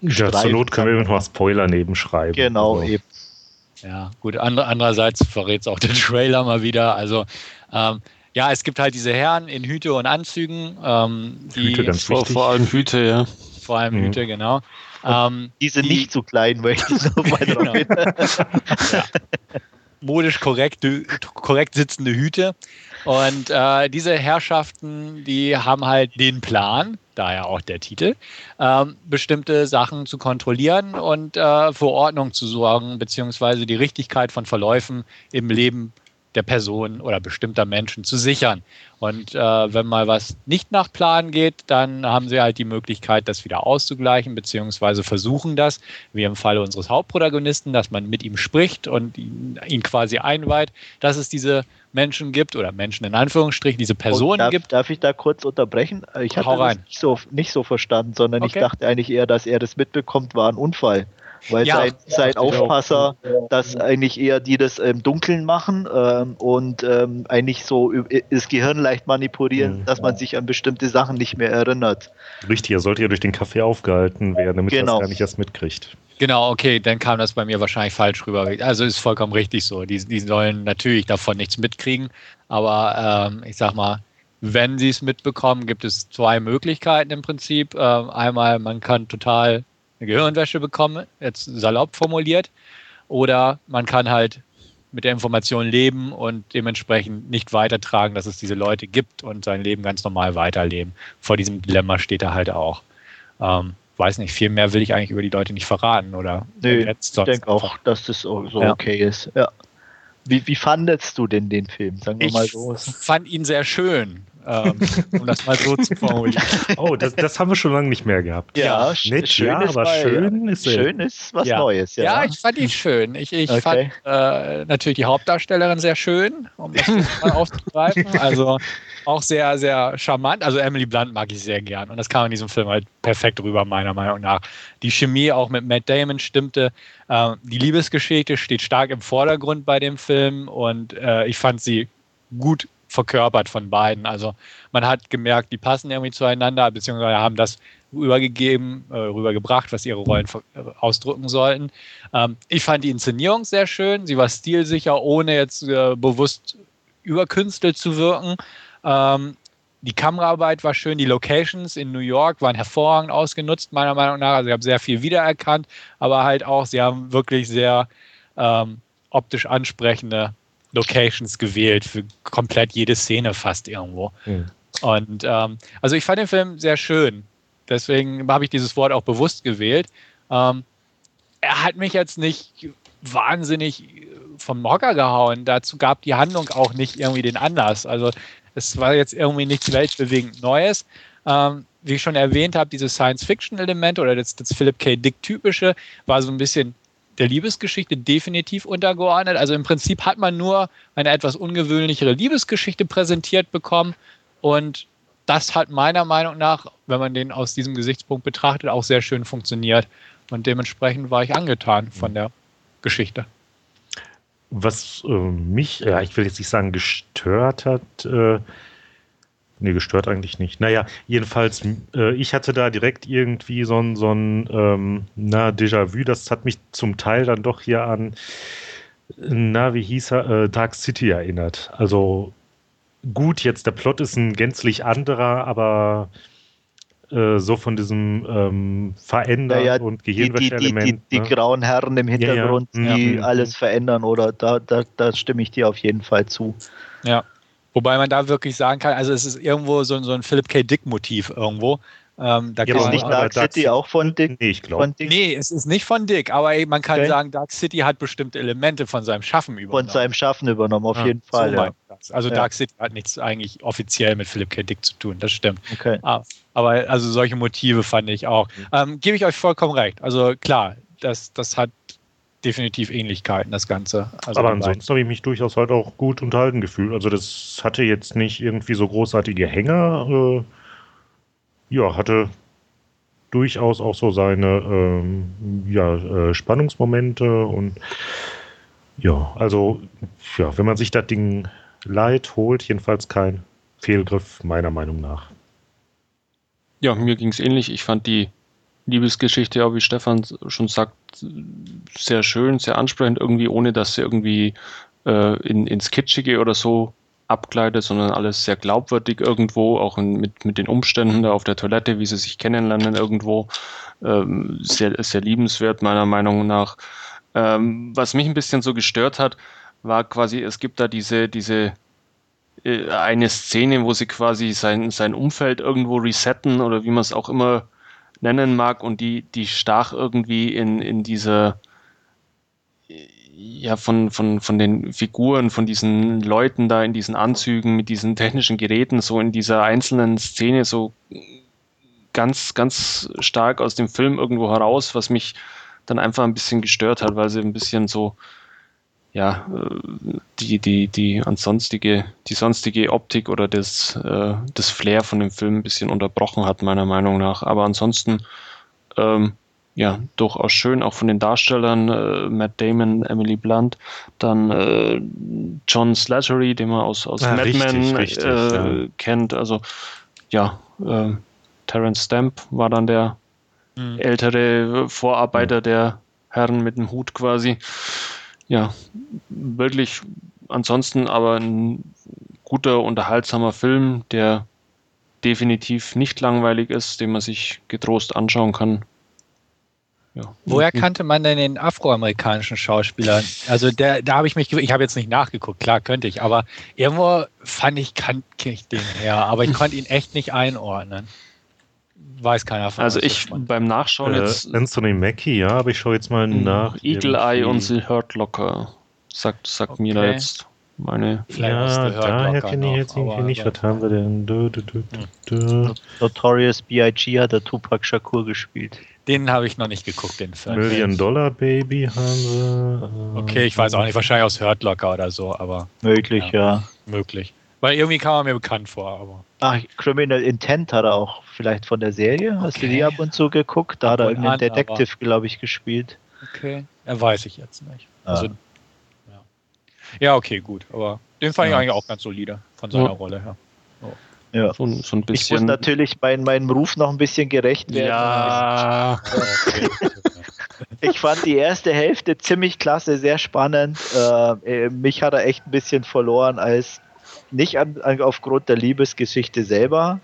S1: Ja, zur Not können wir mal Spoiler nebenschreiben.
S4: Genau,
S1: also.
S4: eben.
S3: Ja, gut. Andre, andererseits verrät es auch [LAUGHS] der Trailer mal wieder. Also, ähm, ja, es gibt halt diese Herren in Hüte und Anzügen. Ähm, die
S1: Hüte ganz
S2: Vor,
S1: wichtig.
S2: vor allem Hüte, ja.
S3: vor allem
S1: Mhm.
S3: Hüte, genau. Ähm,
S4: Die sind
S3: Die-
S4: nicht so klein, möchte ich noch mal
S3: Genau.
S4: hin. [LAUGHS]
S3: modisch korrekte, korrekt sitzende Hüte. Und äh, diese Herrschaften, die haben halt den Plan, daher auch der Titel, ähm, bestimmte Sachen zu kontrollieren und äh, für Ordnung zu sorgen, beziehungsweise die Richtigkeit von Verläufen im Leben der Person oder bestimmter Menschen zu sichern. Und äh, wenn mal was nicht nach Plan geht, dann haben sie halt die Möglichkeit, das wieder auszugleichen, beziehungsweise versuchen das, wie im Falle unseres Hauptprotagonisten, dass man mit ihm spricht und ihn, ihn quasi einweiht, dass es diese Menschen gibt oder Menschen in Anführungsstrichen, diese Personen
S4: darf,
S3: gibt.
S4: Darf ich da kurz unterbrechen? Ich hatte
S3: Hau
S4: das nicht so, nicht so verstanden, sondern ich
S3: Okay.
S4: dachte eigentlich eher, dass er das mitbekommt, war ein Unfall. Weil
S3: Ja,
S4: sein, sein. Aufpasser, dass eigentlich eher die das im Dunkeln machen ähm, und ähm, eigentlich so das Gehirn leicht manipulieren,
S1: Mhm.
S4: dass man sich an bestimmte Sachen nicht mehr erinnert.
S1: Richtig, er sollte ja durch den Kaffee aufgehalten werden, damit er
S4: Genau.
S1: das gar nicht erst mitkriegt.
S3: Genau, okay, dann kam das bei mir wahrscheinlich falsch rüber. Also ist vollkommen richtig so. Die, die sollen natürlich davon nichts mitkriegen, aber ähm, ich sag mal, wenn sie es mitbekommen, gibt es zwei Möglichkeiten im Prinzip. Ähm, einmal, man kann total eine Gehirnwäsche bekommen, jetzt salopp formuliert, oder man kann halt mit der Information leben und dementsprechend nicht weitertragen, dass es diese Leute gibt und sein Leben ganz normal weiterleben. Vor diesem Dilemma steht er halt auch. Ähm, weiß nicht, viel mehr will ich eigentlich über die Leute nicht verraten, oder? Jetzt
S4: Ich denke auch, dass das so so
S3: Ja.
S4: okay ist. Ja. Wie, wie fandest du denn den Film? Sagen wir
S3: Ich
S4: mal so.
S3: fand ihn sehr schön, ähm, um das mal so zu formulieren.
S1: Oh, das, das haben wir schon lange nicht mehr gehabt.
S4: Ja,
S1: Nett,
S4: schön
S1: ja,
S4: ist
S1: aber
S4: mal-
S1: schön ist.
S4: Schön ist was
S3: Ja.
S4: Neues, ja.
S3: Ja, ich fand ihn schön. Ich, ich
S4: Okay.
S3: fand äh, natürlich die Hauptdarstellerin sehr schön, um das mal [LAUGHS] aufzugreifen. Also auch sehr, sehr charmant. Also Emily Blunt mag ich sehr gern. Und das kam in diesem Film halt perfekt rüber, meiner Meinung nach. Die Chemie auch mit Matt Damon stimmte. Äh, die Liebesgeschichte steht stark im Vordergrund bei dem Film und äh, ich fand sie gut verkörpert von beiden. Also man hat gemerkt, die passen irgendwie zueinander, beziehungsweise haben das rübergegeben, äh, rübergebracht, was ihre Rollen äh, ausdrücken sollten. Ähm, ich fand die Inszenierung sehr schön. Sie war stilsicher, ohne jetzt äh, bewusst überkünstelt zu wirken. Ähm, die Kameraarbeit war schön, die Locations in New York waren hervorragend ausgenutzt, meiner Meinung nach. Also ich habe sehr viel wiedererkannt, aber halt auch, sie haben wirklich sehr ähm, optisch ansprechende Locations gewählt für komplett jede Szene fast irgendwo.
S1: Hm.
S3: Und ähm, also ich fand den Film sehr schön. Deswegen habe ich dieses Wort auch bewusst gewählt. Ähm, er hat mich jetzt nicht wahnsinnig vom Hocker gehauen. Dazu gab die Handlung auch nicht irgendwie den Anlass. Also es war jetzt irgendwie nichts weltbewegend Neues. Ähm, wie ich schon erwähnt habe, dieses Science-Fiction-Element oder das, das Philip K. Dick-typische war so ein bisschen der Liebesgeschichte definitiv untergeordnet. Also im Prinzip hat man nur eine etwas ungewöhnlichere Liebesgeschichte präsentiert bekommen und das hat meiner Meinung nach, wenn man den aus diesem Gesichtspunkt betrachtet, auch sehr schön funktioniert. Und dementsprechend war ich angetan von der Geschichte.
S1: Was äh, mich, ja, ich will jetzt nicht sagen, gestört hat, äh, nee, gestört eigentlich nicht. Naja, jedenfalls, äh, ich hatte da direkt irgendwie so ein, so ein ähm, na, Déjà-vu, das hat mich zum Teil dann doch hier an, na, wie hieß er, äh, Dark City erinnert. Also gut, jetzt der Plot ist ein gänzlich anderer, aber äh, so von diesem ähm, Verändern
S4: Ja, ja,
S1: und
S4: Die, die, die, die,
S1: Gehirnwäsche-Element.
S4: die
S1: ne?
S4: grauen Herren im Hintergrund,
S1: Ja,
S4: die
S1: ja.
S4: alles verändern, oder da, da, da stimme ich dir auf jeden Fall zu.
S3: Ja. Wobei man da wirklich sagen kann, also es ist irgendwo so, so ein Philip K. Dick-Motiv irgendwo. Ähm, da
S1: Ja,
S4: Ist
S1: aber-
S4: nicht
S1: aber
S4: Dark City auch von Dick?
S1: Nee, ich glaube.
S4: Von, Dick,
S3: nee, es ist nicht von Dick, aber ey, man kann
S4: Okay.
S3: sagen, Dark City hat bestimmte Elemente von seinem Schaffen übernommen.
S4: von seinem Schaffen übernommen, auf
S1: Ja,
S4: jeden
S3: so
S4: Fall.
S3: meine
S4: ja.
S3: Also
S4: Ja.
S3: Dark City hat nichts eigentlich offiziell mit Philip K. Dick zu tun, das stimmt.
S4: Okay.
S3: Ah, aber also solche Motive fand ich auch.
S1: Mhm.
S3: Ähm, Gebe ich euch vollkommen recht. Also klar, das, das hat definitiv Ähnlichkeiten, das Ganze. Also
S1: aber ansonsten habe ich mich durchaus halt auch gut unterhalten gefühlt. Also das hatte jetzt nicht irgendwie so großartige Hänger. Äh, ja, hatte durchaus auch so seine ähm, ja, äh, Spannungsmomente und ja, also ja, wenn man sich das Ding leid holt, jedenfalls kein Fehlgriff meiner Meinung nach.
S2: Ja, mir ging es ähnlich. Ich fand die Liebesgeschichte, ja, wie Stefan schon sagt, sehr schön, sehr ansprechend, irgendwie, ohne dass sie irgendwie äh, in, ins Kitschige oder so abgleitet, sondern alles sehr glaubwürdig irgendwo, auch in, mit, mit den Umständen da auf der Toilette, wie sie sich kennenlernen irgendwo. Ähm, sehr, sehr liebenswert, meiner Meinung nach. Ähm, was mich ein bisschen so gestört hat, war quasi, es gibt da diese, diese äh, eine Szene, wo sie quasi sein, sein Umfeld irgendwo resetten oder wie man es auch immer nennen mag und die, die stach irgendwie in, in dieser äh, ja, von, von, von den Figuren, von diesen Leuten da in diesen Anzügen mit diesen technischen Geräten, so in dieser einzelnen Szene so ganz, ganz stark aus dem Film irgendwo heraus, was mich dann einfach ein bisschen gestört hat, weil sie ein bisschen so, ja, äh, die, die, die ansonstige, die sonstige Optik oder das, äh, das Flair von dem Film ein bisschen unterbrochen hat, meiner Meinung nach. Aber ansonsten, ähm, ja, durchaus schön, auch von den Darstellern, äh, Matt Damon, Emily Blunt, dann äh, John Slattery, den man aus, aus
S1: Ah,
S2: Mad Men äh,
S1: ja.
S2: kennt. Also, ja, äh, Terence Stamp war dann der
S3: Mhm.
S2: ältere Vorarbeiter der Herren mit dem Hut quasi. Ja, wirklich ansonsten aber ein guter, unterhaltsamer Film, der definitiv nicht langweilig ist, den man sich getrost anschauen kann. Ja.
S3: Woher kannte man denn den afroamerikanischen Schauspieler? Also der, da habe ich mich, ich habe jetzt nicht nachgeguckt, klar könnte ich, aber irgendwo fand ich, kannte ich den her, aber ich konnte ihn echt nicht einordnen. Weiß keiner von
S2: Also ich beim Nachschauen
S1: Äh,
S2: jetzt
S1: Anthony Mackie, ja, aber ich schaue jetzt mal nach.
S2: Eagle Eye und The Hurt Locker sagt, sagt mir da
S3: Okay.
S2: jetzt meine.
S3: Vielleicht
S1: Ja, daher kenne ich jetzt irgendwie nicht. Was haben wir denn? Du, du, du, du, du.
S4: Notorious B.I.G. hat der Tupac Shakur gespielt.
S3: Den habe ich noch nicht geguckt, den Film.
S1: Million Dollar Baby haben wir. äh,
S3: Okay, ich weiß auch nicht, wahrscheinlich aus Hurt Locker oder so, aber
S4: Möglich, ja.
S3: möglich. Weil irgendwie kam er mir bekannt vor, aber.
S4: Ach, Criminal Intent hat er auch vielleicht von der Serie. Hast du
S3: Okay.
S4: die ab und zu geguckt? Da hat er irgendeinen
S3: an,
S4: Detective, glaube ich, gespielt.
S3: Okay. Er weiß ich jetzt nicht.
S4: Ah.
S3: Also, ja. ja, okay, gut. Aber den fand ich
S4: Ja.
S3: eigentlich auch ganz solide von seiner
S2: Ja.
S3: Rolle her.
S4: Ja.
S2: So, so ein
S4: Ich muss
S2: bisschen.
S4: natürlich mein, meinem Ruf noch ein bisschen gerecht werden.
S2: ja,
S3: Okay. [LAUGHS]
S4: Ich fand die erste Hälfte ziemlich klasse, sehr spannend. Äh, äh, mich hat er echt ein bisschen verloren, als nicht an, an, aufgrund der Liebesgeschichte selber,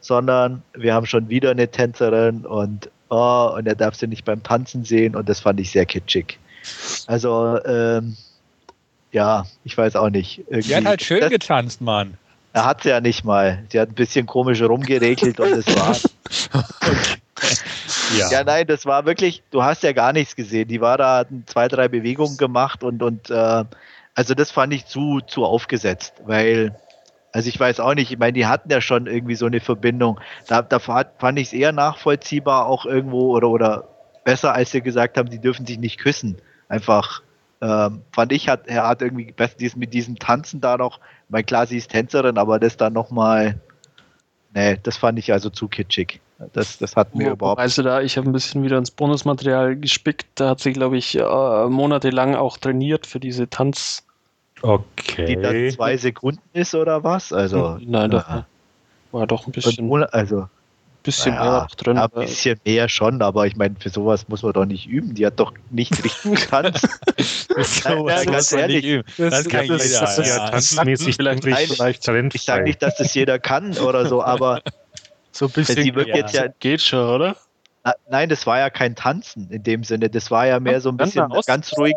S4: sondern wir haben schon wieder eine Tänzerin und, oh, und er darf sie nicht beim Tanzen sehen und das fand ich sehr kitschig. Also, ähm, ja, ich weiß auch nicht.
S3: Die hat
S4: Irgendwie-
S3: halt schön
S4: das,
S3: getanzt, Mann.
S4: Er hat sie ja nicht mal. Sie hat ein bisschen komisch rumgeregelt und das war. [LAUGHS] Ja, nein, das war wirklich, du hast ja gar nichts gesehen. Die war da, hat zwei, drei Bewegungen gemacht und, und äh, also das fand ich zu, zu aufgesetzt, weil, also ich weiß auch nicht, ich meine, die hatten ja schon irgendwie so eine Verbindung. Da, da fand ich es eher nachvollziehbar auch irgendwo oder, oder besser, als sie gesagt haben, die dürfen sich nicht küssen. Einfach, ähm, fand ich, hat, er hat irgendwie besser dies, mit diesem Tanzen da noch, ich meine, klar, sie ist Tänzerin, aber das dann nochmal, nee, das fand ich also zu kitschig. Das, das hat mir überhaupt
S2: Also da, ich habe ein bisschen wieder ins Bonusmaterial gespickt. Da hat sie, glaube ich, äh, monatelang auch trainiert für diese Tanz.
S4: Die dann
S1: Okay.
S4: zwei Sekunden ist oder was? Also,
S2: Nein, da
S4: ja.
S2: war doch ein bisschen,
S4: ohne- also
S2: bisschen
S4: ja,
S2: mehr drin.
S4: ja, ein bisschen mehr schon, aber ich meine, für sowas muss man doch nicht üben. Die hat doch nicht richtig [LAUGHS] getanzt.
S3: So,
S4: ja, ganz ehrlich,
S3: Das kann
S1: Das
S3: jeder.
S1: das ist ja tanzmäßig
S2: Vielleicht-
S4: Nein,
S1: vielleicht
S4: Ich sage
S1: talentfrei.
S4: nicht, dass das jeder kann oder so, aber
S2: So ein bisschen
S4: Sie wird
S3: Ja.
S4: jetzt ja,
S2: geht schon, oder?
S4: Na, Nein, das war ja kein Tanzen in dem Sinne. Das war ja mehr so ein bisschen ganz ruhig.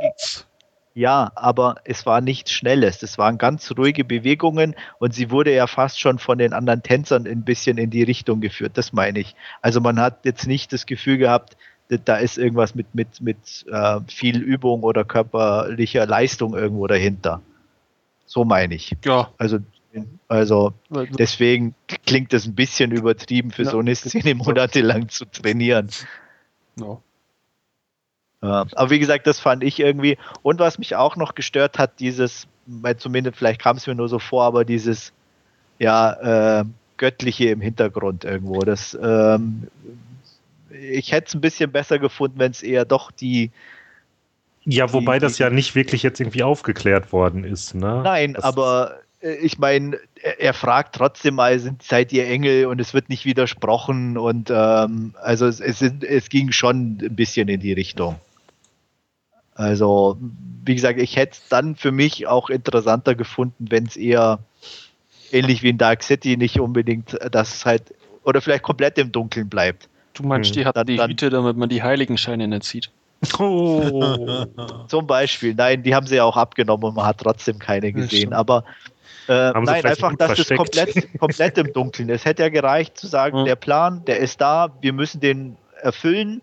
S4: Ja, aber es war nichts Schnelles. Das waren ganz ruhige Bewegungen und sie wurde ja fast schon von den anderen Tänzern ein bisschen in die Richtung geführt. Das meine ich. Also man hat jetzt nicht das Gefühl gehabt, da- ist irgendwas mit, mit, mit äh, viel Übung oder körperlicher Leistung irgendwo dahinter. So meine ich.
S2: Ja,
S4: Also, also deswegen klingt das ein bisschen übertrieben für
S2: Ja.
S4: so eine Szene [LAUGHS] monatelang zu trainieren.
S2: ja.
S4: Ja, aber wie gesagt, das fand ich irgendwie. Und was mich auch noch gestört hat, dieses, zumindest vielleicht kam es mir nur so vor, aber dieses ja äh, göttliche im Hintergrund irgendwo. Das ähm, ich hätte es ein bisschen besser gefunden, wenn es eher doch die.
S1: Ja, wobei
S4: Die-
S1: das ja nicht wirklich jetzt irgendwie aufgeklärt worden ist, ne?
S4: Nein,
S1: Das-
S4: aber äh, ich meine, er, er fragt trotzdem mal, sind, seid ihr Engel und es wird nicht widersprochen und ähm, also es, es, es ging schon ein bisschen in die Richtung. Also, wie gesagt, ich hätte es dann für mich auch interessanter gefunden, wenn es eher ähnlich wie in Dark City nicht unbedingt, äh, dass es halt oder vielleicht komplett im Dunkeln bleibt.
S2: Du meinst,
S1: Hm,
S2: die hatten
S4: dann-
S2: die Hüte, damit man die Heiligenscheine nicht sieht.
S1: Oh. [LAUGHS]
S4: Zum Beispiel, nein, die haben sie ja auch abgenommen und man hat trotzdem keine
S2: Ja,
S4: gesehen.
S2: stimmt.
S4: aber äh, nein, einfach, dass es
S1: versteckt.
S4: komplett, komplett im Dunkeln ist. Es hätte ja gereicht zu sagen,
S2: Ja.
S4: der Plan, der ist da, wir müssen den erfüllen.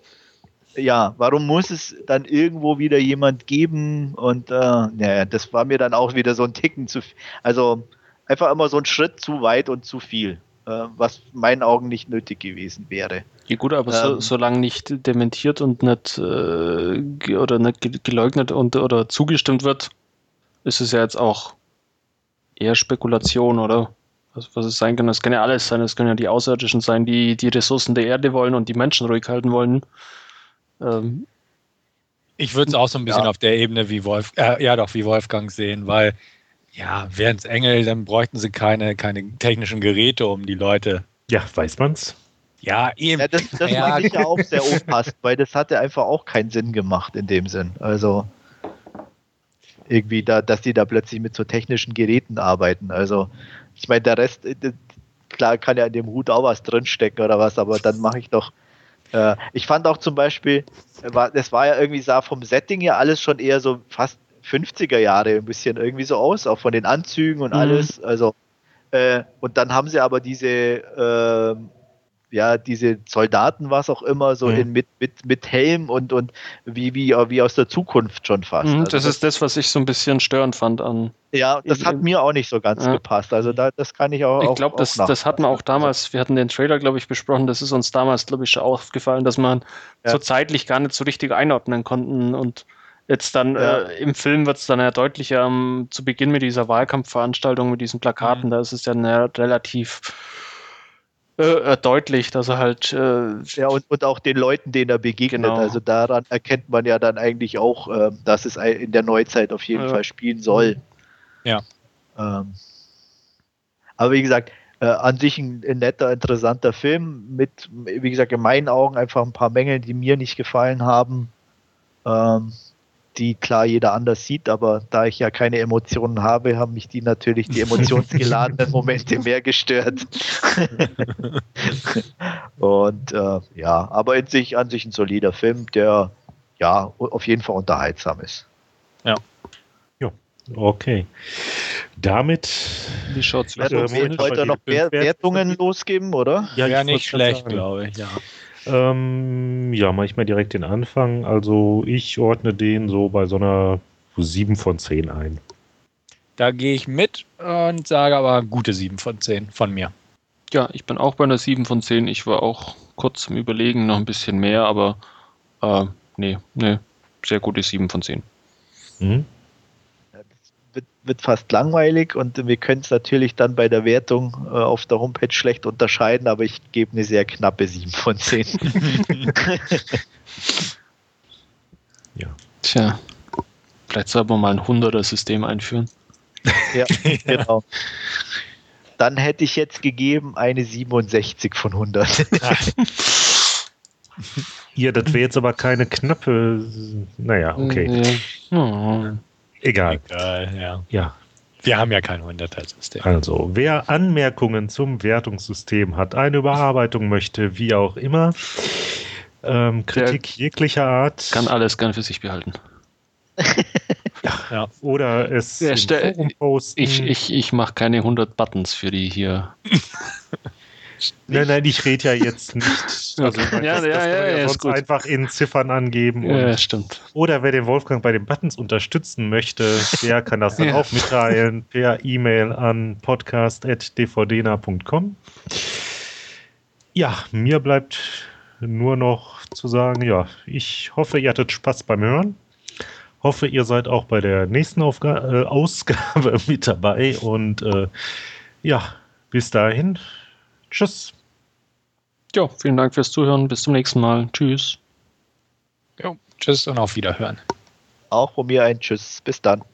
S4: Ja, warum muss es dann irgendwo wieder jemand geben? Und äh, naja, das war mir dann auch wieder so ein Ticken zu viel. Also einfach immer so ein Schritt zu weit und zu viel, äh, was in meinen Augen nicht nötig gewesen wäre.
S2: Ja gut, aber so,
S4: Ähm.
S2: solange nicht dementiert und nicht äh, oder nicht ge- geleugnet und oder zugestimmt wird, ist es ja jetzt auch eher Spekulation, oder? Was, was es sein kann, das kann ja alles sein. Es können ja die Außerirdischen sein, die die Ressourcen der Erde wollen und die Menschen ruhig halten wollen. Ähm,
S3: Ich würde es auch so ein bisschen
S4: Ja.
S3: auf der Ebene wie Wolf, äh, ja doch, wie Wolfgang sehen, weil ja, wären es Engel, dann bräuchten sie keine, keine technischen Geräte, um die Leute.
S1: Ja, weiß man's?
S3: Ja, eben.
S4: Ja, das das
S3: Ja.
S4: ich ja auch sehr unpassend, weil das hatte einfach auch keinen Sinn gemacht in dem Sinn. Also irgendwie da, dass die da plötzlich mit so technischen Geräten arbeiten. Also ich meine, der Rest, äh, klar kann ja in dem Hut auch was drinstecken oder was, aber dann mache ich doch. Äh, ich fand auch zum Beispiel, äh, war, das war ja irgendwie, sah vom Setting ja alles schon eher so fast 50er Jahre ein bisschen irgendwie so aus, auch von den Anzügen und
S2: Mhm.
S4: alles. Also äh, und dann haben sie aber diese ähm, ja, diese Soldaten, was auch immer, so
S1: Mhm.
S4: in, mit, mit, mit Helm und, und wie, wie, wie aus der Zukunft schon fast.
S2: mhm,
S4: Also
S2: das ist das, was ich so ein bisschen störend fand an.
S4: ja, das hat mir auch nicht so ganz
S2: Ja.
S4: gepasst. Also da, das kann ich auch.
S2: Ich glaube, das, das hatten wir auch damals, wir hatten den Trailer, glaube ich, besprochen, das ist uns damals, glaube ich, schon aufgefallen, dass man
S4: Ja.
S2: so zeitlich gar nicht so richtig einordnen konnten und jetzt dann
S4: Ja.
S2: äh, im Film wird es dann ja deutlicher ähm, zu Beginn mit dieser Wahlkampfveranstaltung, mit diesen Plakaten,
S3: Mhm.
S2: da ist es dann ja relativ äh, äh, deutlich, dass er halt äh,
S4: Ja, und, und auch den Leuten, denen er begegnet.
S2: Genau.
S4: Also daran erkennt man ja dann eigentlich auch, ähm, dass es in der Neuzeit auf jeden
S2: Ja.
S4: Fall spielen soll.
S3: Ja.
S4: Ähm, aber wie gesagt, äh, an sich ein, ein netter, interessanter Film mit, wie gesagt, in meinen Augen einfach ein paar Mängel, die mir nicht gefallen haben. Ähm, die klar jeder anders sieht, aber da ich ja keine Emotionen habe, haben mich die natürlich die emotionsgeladenen [LAUGHS] Momente mehr gestört. [LAUGHS] Und äh, ja, aber in sich an sich ein solider Film, der ja auf jeden Fall unterhaltsam ist.
S1: Okay. Damit.
S2: wie schaut's
S4: Werden
S1: Ja,
S4: wir heute noch Wertungen losgeben, oder?
S1: Ja, ich
S3: nicht schlecht, glaube ich, ja.
S1: Ähm, ja, mach ich mal direkt den Anfang. Also ich ordne den so bei so einer 7 von 10 ein.
S3: Da gehe ich mit und sage aber gute 7 von 10 von mir.
S2: Ja, ich bin auch bei einer 7 von 10. Ich war auch kurz zum Überlegen, noch ein bisschen mehr, aber äh, nee, nee, sehr gute 7 von 10.
S1: Mhm.
S4: Wird, wird fast langweilig und wir können es natürlich dann bei der Wertung äh, auf der Homepage schlecht unterscheiden, aber ich gebe eine sehr knappe 7 von 10. [LAUGHS]
S1: Ja.
S2: Tja, vielleicht sollten wir mal ein 100er-System einführen.
S4: ja, genau. Dann hätte ich jetzt gegeben eine 67 von 100.
S1: Ja, [LAUGHS] das wäre jetzt aber keine knappe. Naja, okay.
S2: Nee. Oh.
S1: Egal.
S3: Egal, ja.
S1: Ja.
S3: Wir haben ja kein 100er-System.
S1: Also, wer Anmerkungen zum Wertungssystem hat, eine Überarbeitung möchte, wie auch immer, ähm, Kritik jeglicher Art.
S2: Kann alles gern für sich behalten. [LAUGHS]
S1: ja. Oder es
S2: Ja,
S1: im Forum posten.
S2: Ich, ich, ich mache keine 100 Buttons für die hier. [LAUGHS]
S1: nein, nein, ich rede ja jetzt nicht. [LAUGHS] Also,
S2: Okay.
S1: das,
S2: Ja,
S1: das
S2: ja,
S1: man
S2: ja, ja, ist
S1: sonst einfach in Ziffern angeben.
S2: Ja, stimmt.
S1: Oder wer den Wolfgang bei den Buttons unterstützen möchte, der kann das dann
S2: Ja.
S1: auch mitteilen per E-Mail an podcast.dvdna.com. Ja, mir bleibt nur noch zu sagen, ja, ich hoffe, ihr hattet Spaß beim Hören. Hoffe, ihr seid auch bei der nächsten Aufga äh, Ausgabe [LAUGHS] mit dabei und äh, ja, bis dahin. Tschüss.
S2: Ja, vielen Dank fürs Zuhören. Bis zum nächsten Mal. Tschüss.
S3: Jo, tschüss und auf Wiederhören.
S4: Auch von mir ein Tschüss. Bis dann.